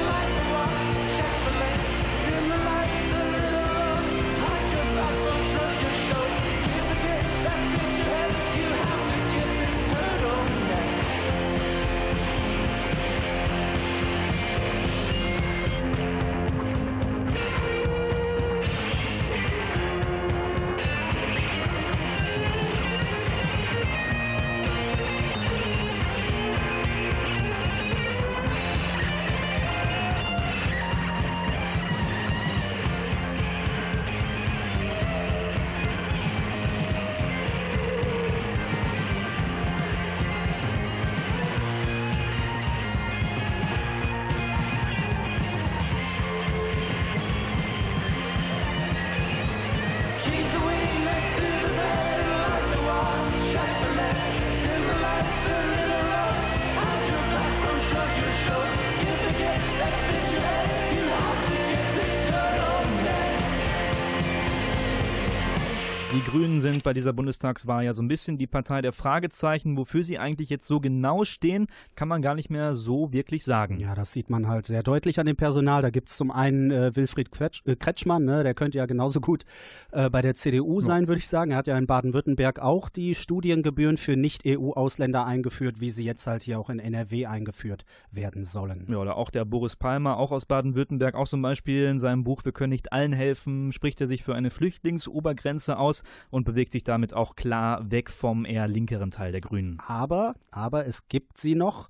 bei dieser Bundestagswahl ja so ein bisschen die Partei der Fragezeichen. Wofür sie eigentlich jetzt so genau stehen, kann man gar nicht mehr so wirklich sagen. Ja, das sieht man halt sehr deutlich an dem Personal. Da gibt es zum einen äh, Wilfried Kretsch, äh, Kretschmann, ne? der könnte ja genauso gut äh, bei der CDU sein, würde ich sagen. Er hat ja in Baden-Württemberg auch die Studiengebühren für Nicht-EU-Ausländer eingeführt, wie sie jetzt halt hier auch in NRW eingeführt werden sollen. Ja, oder auch der Boris Palmer, auch aus Baden-Württemberg, auch zum Beispiel in seinem Buch Wir können nicht allen helfen, spricht er sich für eine Flüchtlingsobergrenze aus und bewegt sich damit auch klar weg vom eher linkeren Teil der Grünen. Aber, aber es gibt sie noch,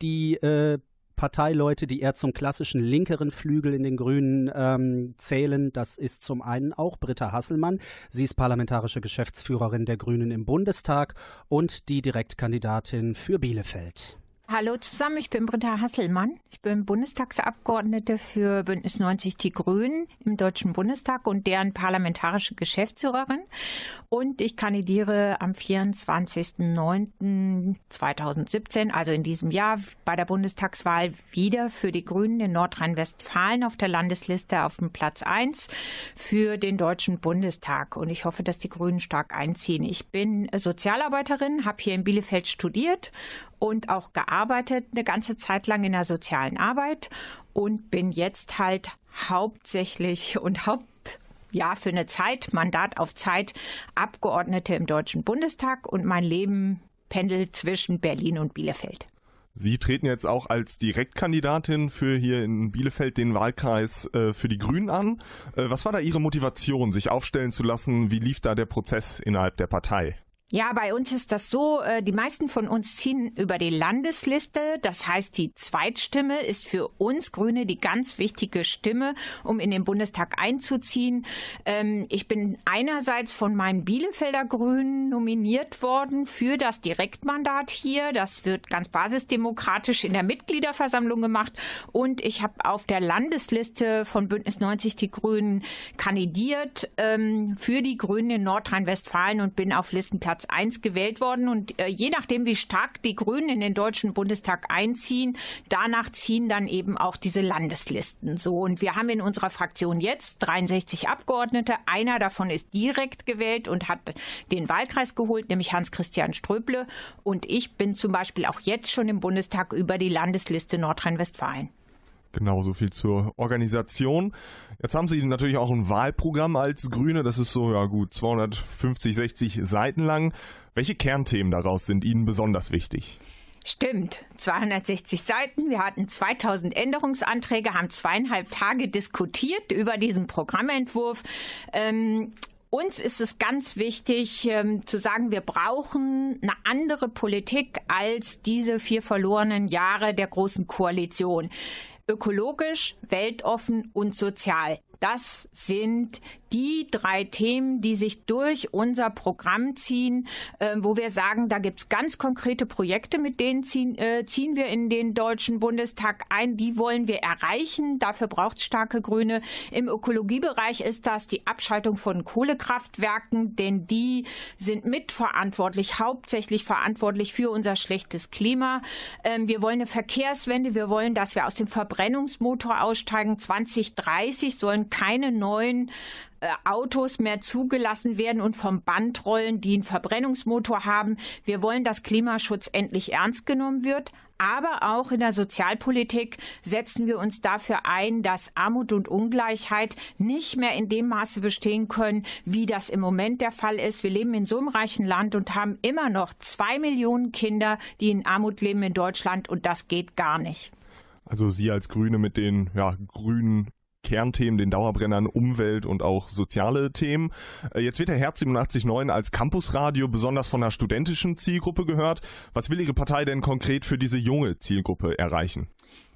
die äh, Parteileute, die eher zum klassischen linkeren Flügel in den Grünen ähm, zählen. Das ist zum einen auch Britta Hasselmann. Sie ist parlamentarische Geschäftsführerin der Grünen im Bundestag und die Direktkandidatin für Bielefeld. Hallo zusammen, ich bin Britta Hasselmann. Ich bin Bundestagsabgeordnete für Bündnis 90 Die Grünen im Deutschen Bundestag und deren parlamentarische Geschäftsführerin. Und ich kandidiere am 24.09.2017, also in diesem Jahr, bei der Bundestagswahl wieder für die Grünen in Nordrhein-Westfalen auf der Landesliste auf dem Platz 1 für den Deutschen Bundestag. Und ich hoffe, dass die Grünen stark einziehen. Ich bin Sozialarbeiterin, habe hier in Bielefeld studiert und auch gearbeitet eine ganze Zeit lang in der sozialen Arbeit und bin jetzt halt hauptsächlich und haupt ja, für eine Zeit, Mandat auf Zeit, Abgeordnete im Deutschen Bundestag und mein Leben pendelt zwischen Berlin und Bielefeld. Sie treten jetzt auch als Direktkandidatin für hier in Bielefeld den Wahlkreis äh, für die Grünen an. Äh, was war da Ihre Motivation, sich aufstellen zu lassen? Wie lief da der Prozess innerhalb der Partei? Ja, bei uns ist das so, äh, die meisten von uns ziehen über die Landesliste. Das heißt, die Zweitstimme ist für uns Grüne die ganz wichtige Stimme, um in den Bundestag einzuziehen. Ähm, ich bin einerseits von meinen Bielefelder Grünen nominiert worden für das Direktmandat hier. Das wird ganz basisdemokratisch in der Mitgliederversammlung gemacht. Und ich habe auf der Landesliste von Bündnis 90 Die Grünen kandidiert ähm, für die Grünen in Nordrhein-Westfalen und bin auf Listenplatz Platz 1 gewählt worden. Und äh, je nachdem, wie stark die Grünen in den Deutschen Bundestag einziehen, danach ziehen dann eben auch diese Landeslisten. So, und wir haben in unserer Fraktion jetzt 63 Abgeordnete. Einer davon ist direkt gewählt und hat den Wahlkreis geholt, nämlich Hans-Christian Ströble. Und ich bin zum Beispiel auch jetzt schon im Bundestag über die Landesliste Nordrhein-Westfalen. Genau, so viel zur Organisation. Jetzt haben Sie natürlich auch ein Wahlprogramm als Grüne. Das ist so, ja gut, 250, 60 Seiten lang. Welche Kernthemen daraus sind Ihnen besonders wichtig? Stimmt, 260 Seiten. Wir hatten 2000 Änderungsanträge, haben zweieinhalb Tage diskutiert über diesen Programmentwurf. Ähm, uns ist es ganz wichtig ähm, zu sagen, wir brauchen eine andere Politik als diese vier verlorenen Jahre der großen Koalition ökologisch, weltoffen und sozial. Das sind die drei Themen, die sich durch unser Programm ziehen, äh, wo wir sagen, da gibt es ganz konkrete Projekte, mit denen ziehen, äh, ziehen wir in den Deutschen Bundestag ein. Die wollen wir erreichen. Dafür braucht es starke Grüne. Im Ökologiebereich ist das die Abschaltung von Kohlekraftwerken, denn die sind mitverantwortlich, hauptsächlich verantwortlich für unser schlechtes Klima. Ähm, wir wollen eine Verkehrswende. Wir wollen, dass wir aus dem Verbrennungsmotor aussteigen. 2030 sollen keine neuen äh, Autos mehr zugelassen werden und vom Band rollen, die einen Verbrennungsmotor haben. Wir wollen, dass Klimaschutz endlich ernst genommen wird. Aber auch in der Sozialpolitik setzen wir uns dafür ein, dass Armut und Ungleichheit nicht mehr in dem Maße bestehen können, wie das im Moment der Fall ist. Wir leben in so einem reichen Land und haben immer noch zwei Millionen Kinder, die in Armut leben in Deutschland und das geht gar nicht. Also Sie als Grüne mit den ja, grünen Kernthemen, den Dauerbrennern Umwelt und auch soziale Themen. Äh, jetzt wird der Herz 87.9 als Campusradio besonders von einer studentischen Zielgruppe gehört. Was will Ihre Partei denn konkret für diese junge Zielgruppe erreichen?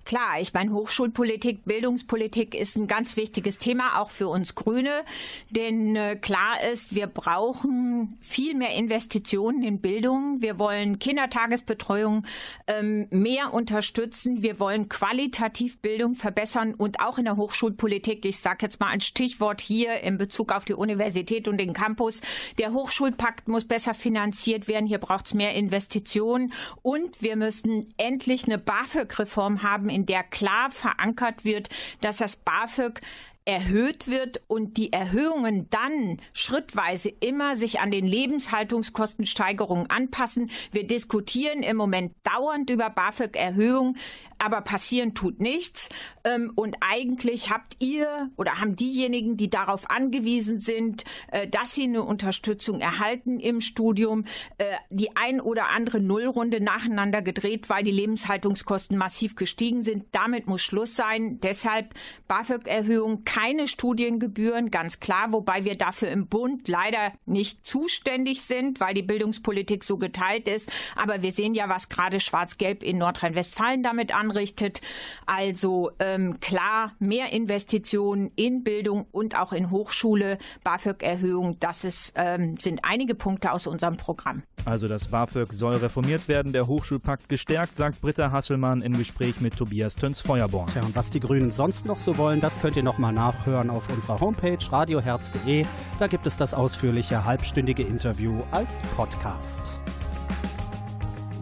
Klar, ich meine, Hochschulpolitik, Bildungspolitik ist ein ganz wichtiges Thema, auch für uns Grüne. Denn äh, klar ist, wir brauchen viel mehr Investitionen in Bildung. Wir wollen Kindertagesbetreuung ähm, mehr unterstützen. Wir wollen qualitativ Bildung verbessern und auch in der Hochschulpolitik. Ich sage jetzt mal ein Stichwort hier in Bezug auf die Universität und den Campus. Der Hochschulpakt muss besser finanziert werden. Hier braucht es mehr Investitionen. Und wir müssen endlich eine BAföG-Reform haben in der klar verankert wird, dass das BAföG erhöht wird und die Erhöhungen dann schrittweise immer sich an den Lebenshaltungskostensteigerungen anpassen. Wir diskutieren im Moment dauernd über BAföG-Erhöhungen, aber passieren tut nichts. Ähm, und eigentlich habt ihr oder haben diejenigen, die darauf angewiesen sind, äh, dass sie eine Unterstützung erhalten im Studium, äh, die ein oder andere Nullrunde nacheinander gedreht, weil die Lebenshaltungskosten massiv gestiegen sind. Damit muss Schluss sein. Deshalb BAföG-Erhöhung keine Studiengebühren, ganz klar, wobei wir dafür im Bund leider nicht zuständig sind, weil die Bildungspolitik so geteilt ist. Aber wir sehen ja, was gerade Schwarz-Gelb in Nordrhein-Westfalen damit anrichtet. Also ähm, klar, mehr Investitionen in Bildung und auch in Hochschule, BAföG-Erhöhung, das ist, ähm, sind einige Punkte aus unserem Programm. Also das BAföG soll reformiert werden, der Hochschulpakt gestärkt, sagt Britta Hasselmann im Gespräch mit Tobias Töns-Feuerborn. Tja, und was die Grünen sonst noch so wollen, das könnt ihr nochmal nachhören auf unserer Homepage radioherz.de. Da gibt es das ausführliche halbstündige Interview als Podcast.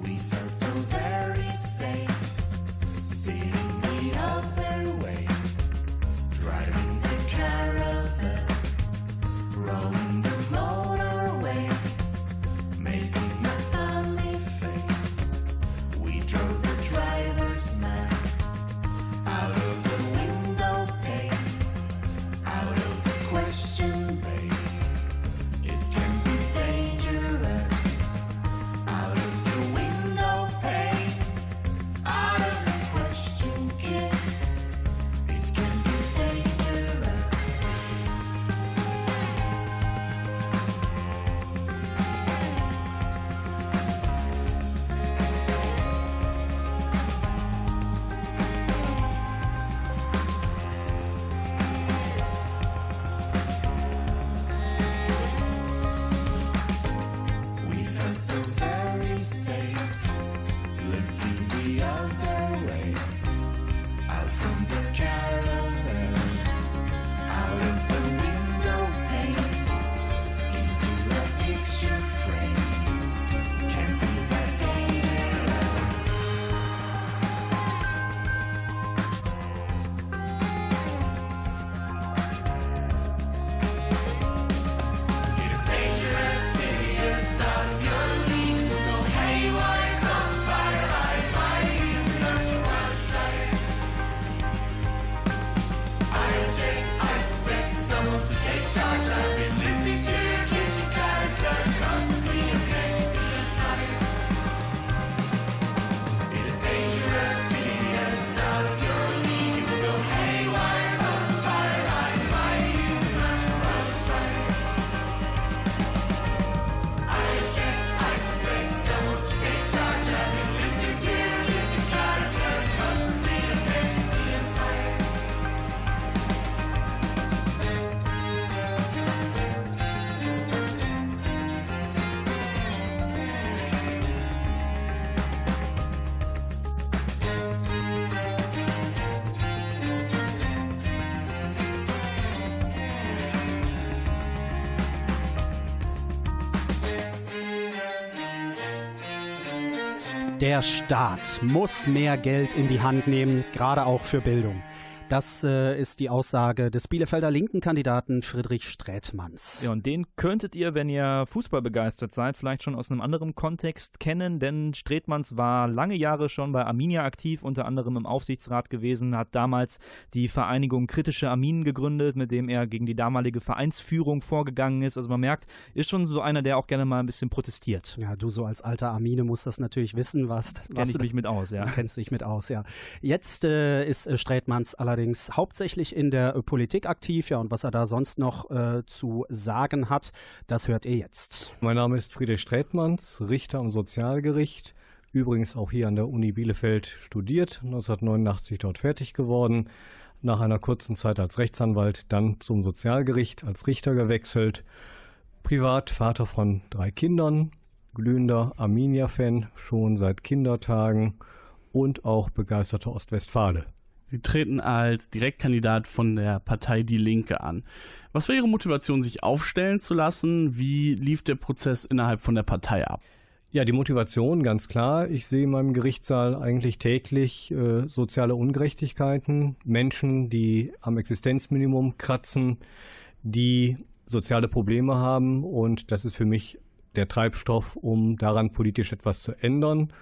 We felt so Der Staat muss mehr Geld in die Hand nehmen, gerade auch für Bildung. Das äh, ist die Aussage des Bielefelder Linken-Kandidaten Friedrich Strätmanns. Ja, und den könntet ihr, wenn ihr Fußball begeistert seid, vielleicht schon aus einem anderen Kontext kennen, denn Strätmanns war lange Jahre schon bei Arminia aktiv, unter anderem im Aufsichtsrat gewesen, hat damals die Vereinigung Kritische Arminen gegründet, mit dem er gegen die damalige Vereinsführung vorgegangen ist. Also man merkt, ist schon so einer, der auch gerne mal ein bisschen protestiert. Ja, du so als alter Armine musst das natürlich wissen, was. Kenn ich mich mit aus, ja. Kennst dich mit aus, ja. Jetzt äh, ist äh, Strätmanns allerdings allerdings hauptsächlich in der äh, Politik aktiv. Ja, und was er da sonst noch äh, zu sagen hat, das hört ihr jetzt. Mein Name ist Friedrich Strätmanns, Richter am Sozialgericht. Übrigens auch hier an der Uni Bielefeld studiert, 1989 dort fertig geworden. Nach einer kurzen Zeit als Rechtsanwalt dann zum Sozialgericht als Richter gewechselt. Privat Vater von drei Kindern, glühender Arminia-Fan schon seit Kindertagen und auch begeisterter Ostwestfale. Sie treten als Direktkandidat von der Partei Die Linke an. Was war Ihre Motivation, sich aufstellen zu lassen? Wie lief der Prozess innerhalb von der Partei ab? Ja, die Motivation, ganz klar. Ich sehe in meinem Gerichtssaal eigentlich täglich äh, soziale Ungerechtigkeiten, Menschen, die am Existenzminimum kratzen, die soziale Probleme haben und das ist für mich der Treibstoff, um daran politisch etwas zu ändern.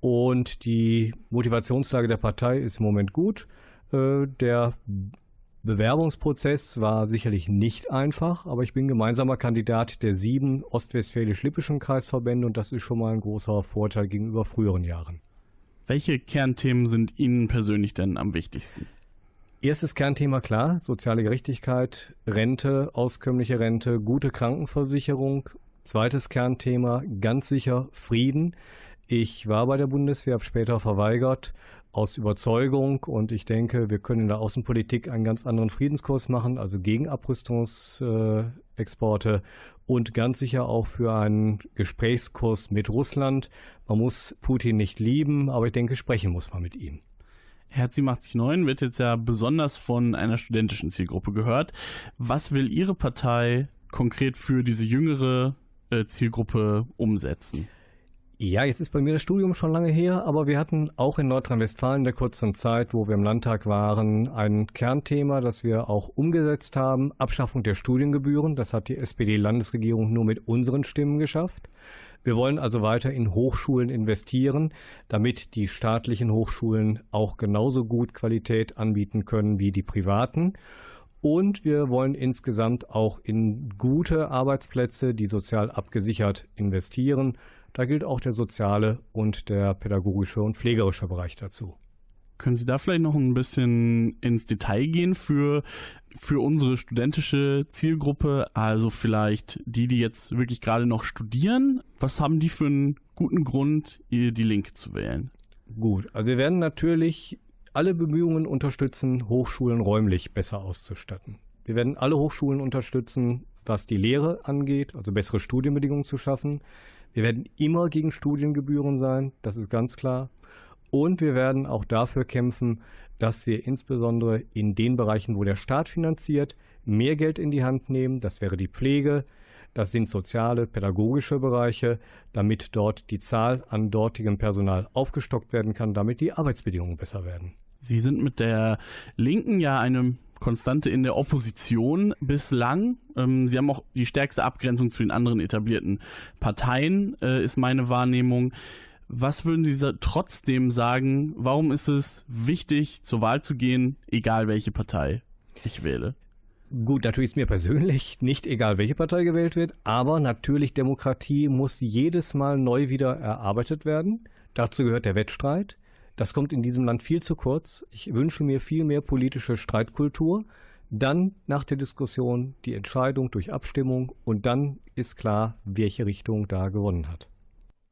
Und die Motivationslage der Partei ist im Moment gut. Äh, der Bewerbungsprozess war sicherlich nicht einfach, aber ich bin gemeinsamer Kandidat der sieben ostwestfälisch-lippischen Kreisverbände und das ist schon mal ein großer Vorteil gegenüber früheren Jahren. Welche Kernthemen sind Ihnen persönlich denn am wichtigsten? Erstes Kernthema klar, soziale Gerechtigkeit, Rente, auskömmliche Rente, gute Krankenversicherung. Zweites Kernthema ganz sicher Frieden. Ich war bei der Bundeswehr, habe später verweigert aus Überzeugung und ich denke, wir können in der Außenpolitik einen ganz anderen Friedenskurs machen, also gegen Abrüstungsexporte und ganz sicher auch für einen Gesprächskurs mit Russland. Man muss Putin nicht lieben, aber ich denke, sprechen muss man mit ihm. Herz 89 wird jetzt ja besonders von einer studentischen Zielgruppe gehört. Was will Ihre Partei konkret für diese jüngere äh, Zielgruppe umsetzen? Ja, jetzt ist bei mir das Studium schon lange her, aber wir hatten auch in Nordrhein-Westfalen in der kurzen Zeit, wo wir im Landtag waren, ein Kernthema, das wir auch umgesetzt haben, Abschaffung der Studiengebühren. Das hat die SPD-Landesregierung nur mit unseren Stimmen geschafft. Wir wollen also weiter in Hochschulen investieren, damit die staatlichen Hochschulen auch genauso gut Qualität anbieten können wie die privaten. Und wir wollen insgesamt auch in gute Arbeitsplätze, die sozial abgesichert investieren. Da gilt auch der soziale und der pädagogische und pflegerische Bereich dazu. Können Sie da vielleicht noch ein bisschen ins Detail gehen für, für unsere studentische Zielgruppe? Also vielleicht die, die jetzt wirklich gerade noch studieren. Was haben die für einen guten Grund, die Linke zu wählen? Gut, also wir werden natürlich alle Bemühungen unterstützen, Hochschulen räumlich besser auszustatten. Wir werden alle Hochschulen unterstützen, was die Lehre angeht, also bessere Studienbedingungen zu schaffen. Wir werden immer gegen Studiengebühren sein, das ist ganz klar. Und wir werden auch dafür kämpfen, dass wir insbesondere in den Bereichen, wo der Staat finanziert, mehr Geld in die Hand nehmen. Das wäre die Pflege, das sind soziale, pädagogische Bereiche, damit dort die Zahl an dortigem Personal aufgestockt werden kann, damit die Arbeitsbedingungen besser werden. Sie sind mit der Linken ja eine Konstante in der Opposition bislang. Ähm, sie haben auch die stärkste Abgrenzung zu den anderen etablierten Parteien, äh, ist meine Wahrnehmung. Was würden Sie trotzdem sagen, warum ist es wichtig, zur Wahl zu gehen, egal welche Partei ich wähle? Gut, natürlich ist mir persönlich nicht egal, welche Partei gewählt wird, aber natürlich Demokratie muss jedes Mal neu wieder erarbeitet werden. Dazu gehört der Wettstreit. Das kommt in diesem Land viel zu kurz. Ich wünsche mir viel mehr politische Streitkultur. Dann nach der Diskussion die Entscheidung durch Abstimmung und dann ist klar, welche Richtung da gewonnen hat.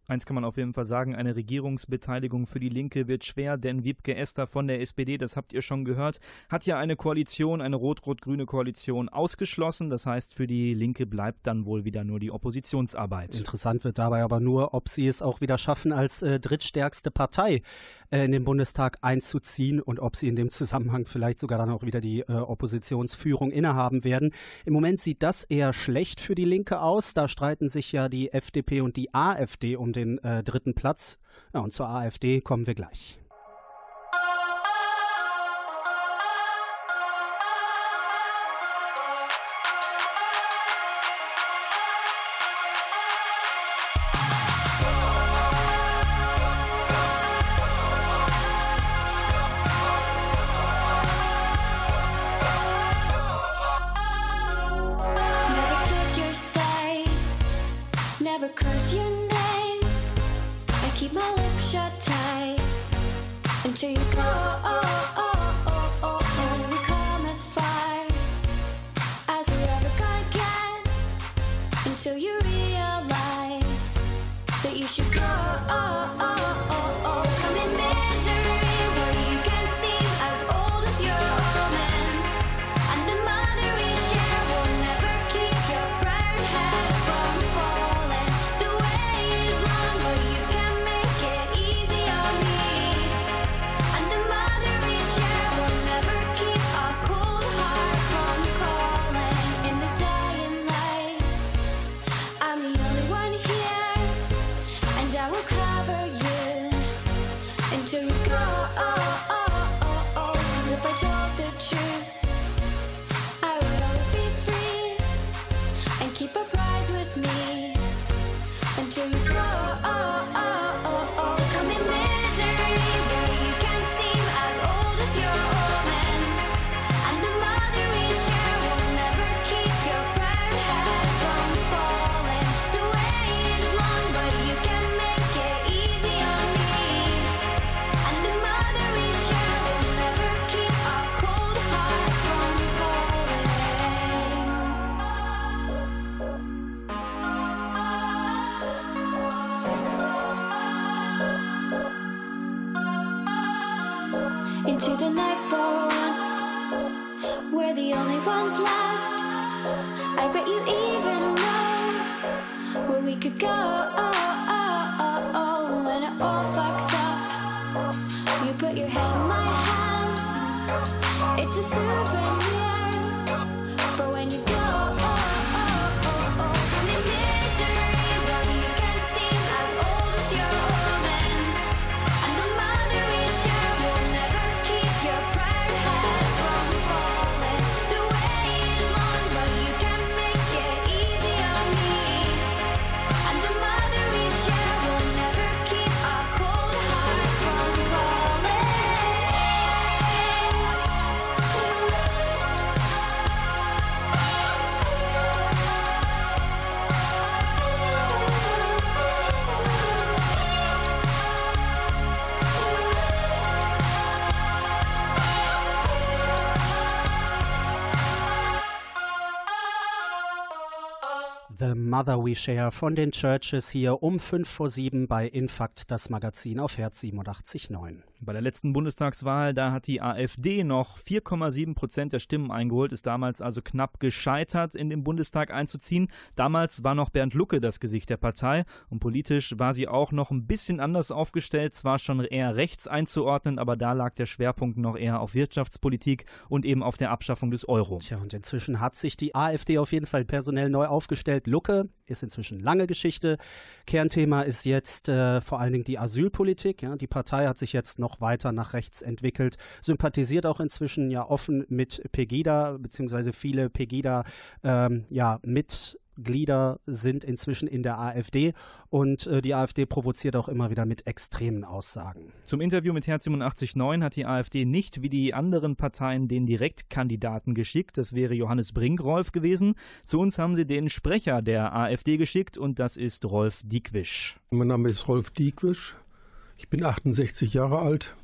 Eins kann man auf jeden Fall sagen, eine Regierungsbeteiligung für die Linke wird schwer, denn Wiebke Esther von der SPD, das habt ihr schon gehört, hat ja eine Koalition, eine rot-rot-grüne Koalition ausgeschlossen. Das heißt, für die Linke bleibt dann wohl wieder nur die Oppositionsarbeit. Interessant wird dabei aber nur, ob sie es auch wieder schaffen als äh, drittstärkste Partei. Äh, in den Bundestag einzuziehen und ob sie in dem Zusammenhang vielleicht sogar dann auch wieder die äh, Oppositionsführung innehaben werden. Im Moment sieht das eher schlecht für die Linke aus. Da streiten sich ja die FDP und die AfD um den äh, dritten Platz. Ja, und zur AfD kommen wir gleich. Mother We Share von den Churches hier um 5 vor 7 bei Infakt, das Magazin auf Herz 87.9. Bei der letzten Bundestagswahl, da hat die AfD noch 4,7 Prozent der Stimmen eingeholt, ist damals also knapp gescheitert, in den Bundestag einzuziehen. Damals war noch Bernd Lucke das Gesicht der Partei und politisch war sie auch noch ein bisschen anders aufgestellt, zwar schon eher rechts einzuordnen, aber da lag der Schwerpunkt noch eher auf Wirtschaftspolitik und eben auf der Abschaffung des Euro. Tja, und inzwischen hat sich die AfD auf jeden Fall personell neu aufgestellt. Lucke ist inzwischen lange Geschichte. Kernthema ist jetzt äh, vor allen Dingen die Asylpolitik. Ja. Die Partei hat sich jetzt noch weiter nach rechts entwickelt, sympathisiert auch inzwischen ja offen mit Pegida, beziehungsweise viele Pegida ähm, ja, mit Glieder sind inzwischen in der AfD und äh, die AfD provoziert auch immer wieder mit extremen Aussagen. Zum Interview mit Herz 87.9 hat die AfD nicht wie die anderen Parteien den Direktkandidaten geschickt. Das wäre Johannes Brinkrolf gewesen. Zu uns haben sie den Sprecher der AfD geschickt und das ist Rolf Diekwisch. Mein Name ist Rolf Diekwisch. Ich bin 68 Jahre alt.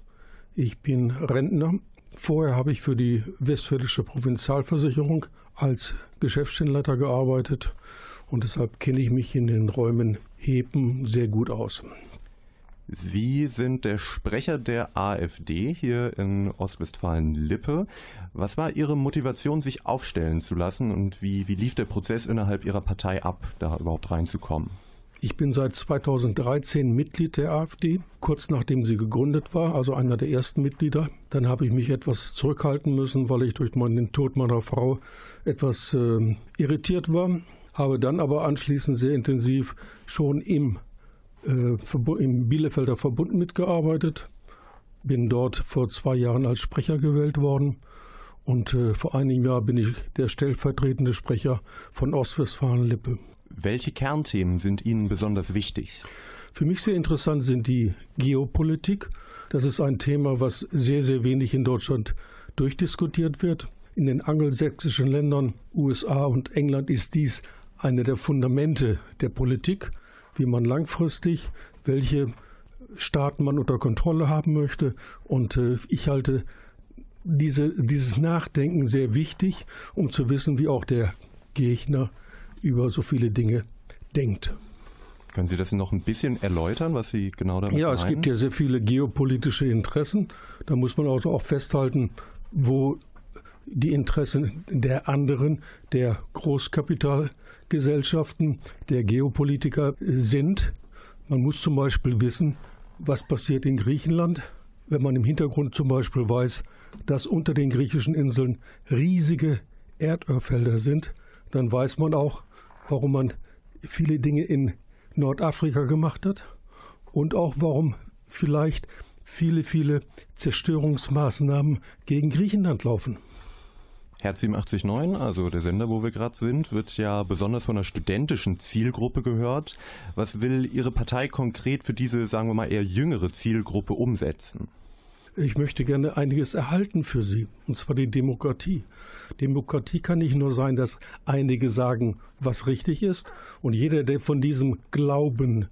Ich bin Rentner. Vorher habe ich für die Westfälische Provinzialversicherung als Geschäftsstellenleiter gearbeitet und deshalb kenne ich mich in den Räumen Hepen sehr gut aus. Sie sind der Sprecher der AfD hier in Ostwestfalen-Lippe. Was war Ihre Motivation, sich aufstellen zu lassen und wie, wie lief der Prozess innerhalb Ihrer Partei ab, da überhaupt reinzukommen? Ich bin seit 2013 Mitglied der AfD, kurz nachdem sie gegründet war, also einer der ersten Mitglieder. Dann habe ich mich etwas zurückhalten müssen, weil ich durch den Tod meiner Frau etwas äh, irritiert war. Habe dann aber anschließend sehr intensiv schon im, äh, im Bielefelder Verbund mitgearbeitet. Bin dort vor zwei Jahren als Sprecher gewählt worden. Und äh, vor einigen Jahren bin ich der stellvertretende Sprecher von Ostwestfalen-Lippe. Welche Kernthemen sind Ihnen besonders wichtig? Für mich sehr interessant sind die Geopolitik. Das ist ein Thema, was sehr, sehr wenig in Deutschland durchdiskutiert wird. In den angelsächsischen Ländern, USA und England, ist dies eine der Fundamente der Politik, wie man langfristig welche Staaten man unter Kontrolle haben möchte. Und äh, ich halte diese, dieses Nachdenken sehr wichtig, um zu wissen, wie auch der Gegner über so viele Dinge denkt. Können Sie das noch ein bisschen erläutern, was Sie genau damit Ja, meinen? es gibt ja sehr viele geopolitische Interessen. Da muss man auch, auch festhalten, wo die Interessen der anderen, der Großkapitalgesellschaften, der Geopolitiker sind. Man muss zum Beispiel wissen, was passiert in Griechenland, wenn man im Hintergrund zum Beispiel weiß, dass unter den griechischen Inseln riesige Erdölfelder sind, dann weiß man auch, warum man viele Dinge in Nordafrika gemacht hat und auch warum vielleicht viele, viele Zerstörungsmaßnahmen gegen Griechenland laufen. Herz 879, also der Sender, wo wir gerade sind, wird ja besonders von einer studentischen Zielgruppe gehört. Was will Ihre Partei konkret für diese, sagen wir mal, eher jüngere Zielgruppe umsetzen? Ich möchte gerne einiges erhalten für Sie, und zwar die Demokratie. Demokratie kann nicht nur sein, dass einige sagen, was richtig ist, und jeder, der von diesem Glauben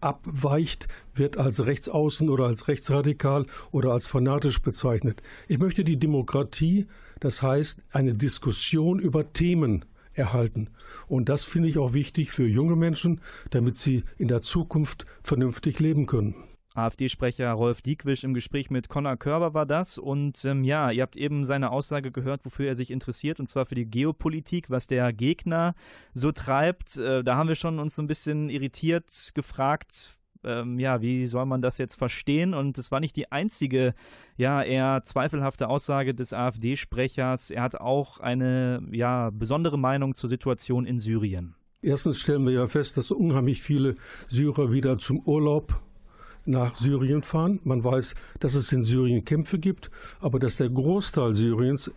abweicht, wird als Rechtsaußen oder als rechtsradikal oder als fanatisch bezeichnet. Ich möchte die Demokratie, das heißt eine Diskussion über Themen erhalten. Und das finde ich auch wichtig für junge Menschen, damit sie in der Zukunft vernünftig leben können. AfD-Sprecher Rolf Diekwisch im Gespräch mit Conor Körber war das. Und ähm, ja, ihr habt eben seine Aussage gehört, wofür er sich interessiert, und zwar für die Geopolitik, was der Gegner so treibt. Äh, da haben wir schon uns so ein bisschen irritiert gefragt, ähm, ja, wie soll man das jetzt verstehen? Und es war nicht die einzige, ja, eher zweifelhafte Aussage des AfD-Sprechers. Er hat auch eine, ja, besondere Meinung zur Situation in Syrien. Erstens stellen wir ja fest, dass unheimlich viele Syrer wieder zum Urlaub nach Syrien fahren. Man weiß, dass es in Syrien Kämpfe gibt, aber dass der Großteil Syriens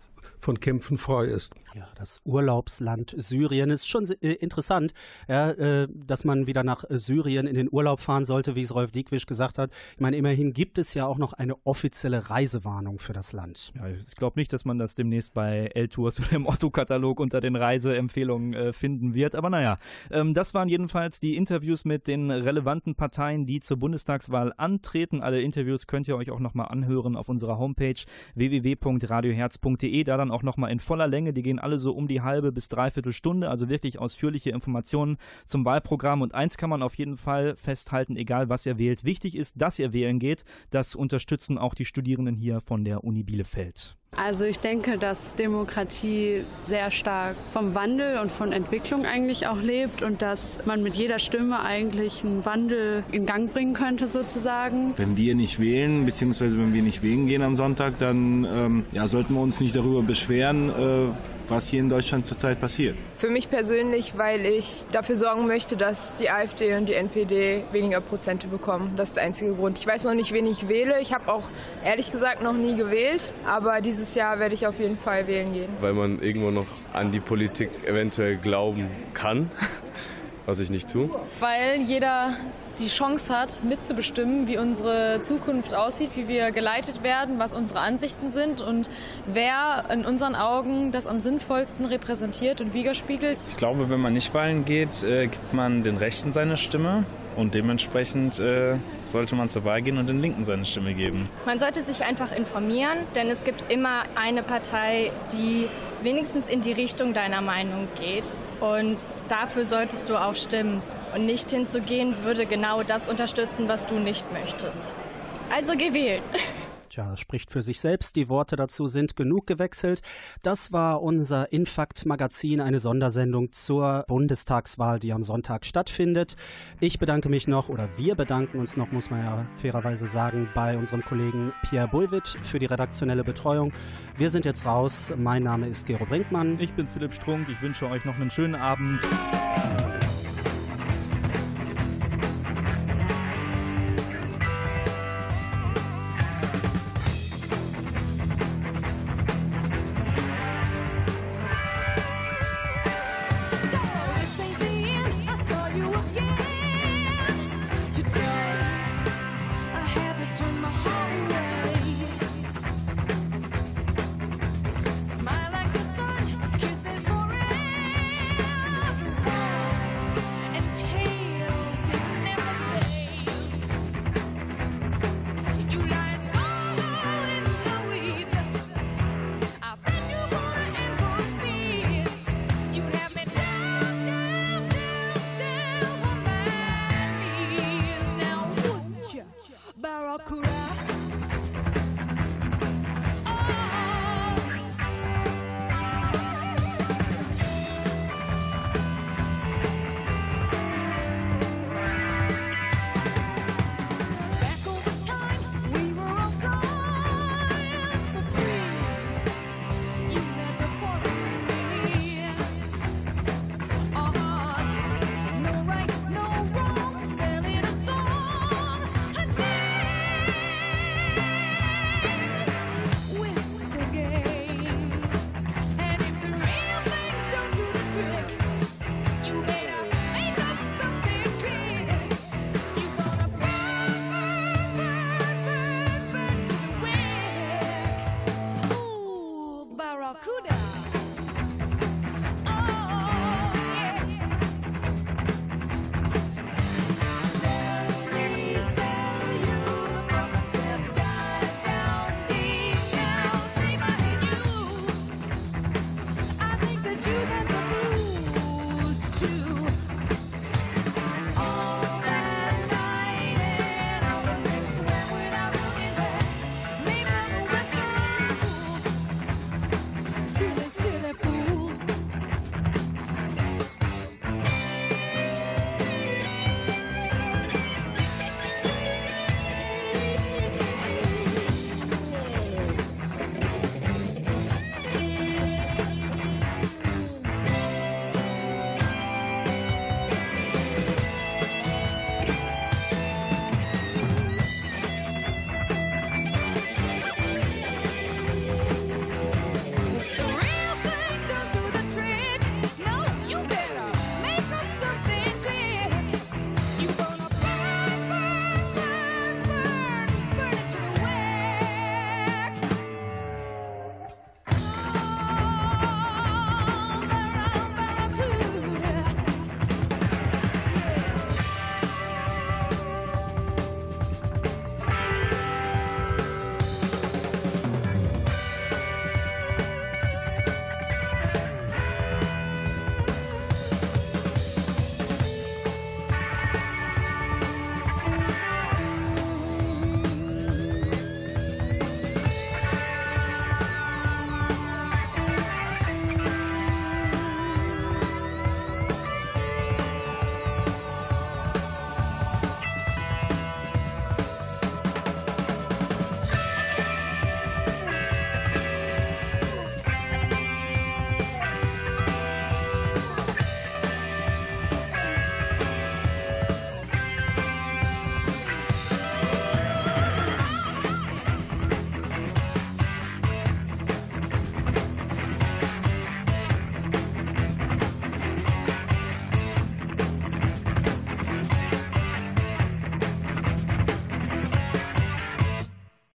von Kämpfen frei ist. Ja, das Urlaubsland Syrien ist schon äh, interessant, ja, äh, dass man wieder nach Syrien in den Urlaub fahren sollte, wie es Rolf Diekwisch gesagt hat. Ich meine, immerhin gibt es ja auch noch eine offizielle Reisewarnung für das Land. Ja, ich glaube nicht, dass man das demnächst bei L-Tours oder im Otto-Katalog unter den Reiseempfehlungen äh, finden wird. Aber naja, ähm, das waren jedenfalls die Interviews mit den relevanten Parteien, die zur Bundestagswahl antreten. Alle Interviews könnt ihr euch auch nochmal anhören auf unserer Homepage www.radioherz.de. Da dann auch nochmal in voller Länge. Die gehen alle so um die halbe bis dreiviertel Stunde, also wirklich ausführliche Informationen zum Wahlprogramm. Und eins kann man auf jeden Fall festhalten, egal was ihr wählt. Wichtig ist, dass ihr wählen geht. Das unterstützen auch die Studierenden hier von der Uni Bielefeld. Also ich denke, dass Demokratie sehr stark vom Wandel und von Entwicklung eigentlich auch lebt und dass man mit jeder Stimme eigentlich einen Wandel in Gang bringen könnte sozusagen. Wenn wir nicht wählen, beziehungsweise wenn wir nicht wählen gehen am Sonntag, dann ähm, ja, sollten wir uns nicht darüber beschweren, äh, was hier in Deutschland zurzeit passiert. Für mich persönlich, weil ich dafür sorgen möchte, dass die AfD und die NPD weniger Prozente bekommen. Das ist der einzige Grund. Ich weiß noch nicht, wen ich wähle. Ich habe auch ehrlich gesagt noch nie gewählt, aber dieses Jahr werde ich auf jeden Fall wählen gehen. Weil man irgendwo noch an die Politik eventuell glauben kann, was ich nicht tue. Weil jeder die Chance hat, mitzubestimmen, wie unsere Zukunft aussieht, wie wir geleitet werden, was unsere Ansichten sind und wer in unseren Augen das am sinnvollsten repräsentiert und widerspiegelt. Ich glaube, wenn man nicht wählen geht, äh, gibt man den Rechten seine Stimme und dementsprechend äh, sollte man zur Wahl gehen und den Linken seine Stimme geben. Man sollte sich einfach informieren, denn es gibt immer eine Partei, die wenigstens in die Richtung deiner Meinung geht. Und dafür solltest du auch stimmen. Und nicht hinzugehen, würde genau das unterstützen, was du nicht möchtest. Also geh wählen. Tja, spricht für sich selbst. Die Worte dazu sind genug gewechselt. Das war unser Infakt-Magazin, eine Sondersendung zur Bundestagswahl, die am Sonntag stattfindet. Ich bedanke mich noch, oder wir bedanken uns noch, muss man ja fairerweise sagen, bei unserem Kollegen Pierre Bulwitt für die redaktionelle Betreuung. Wir sind jetzt raus. Mein Name ist Gero Brinkmann. Ich bin Philipp Strunk. Ich wünsche euch noch einen schönen Abend.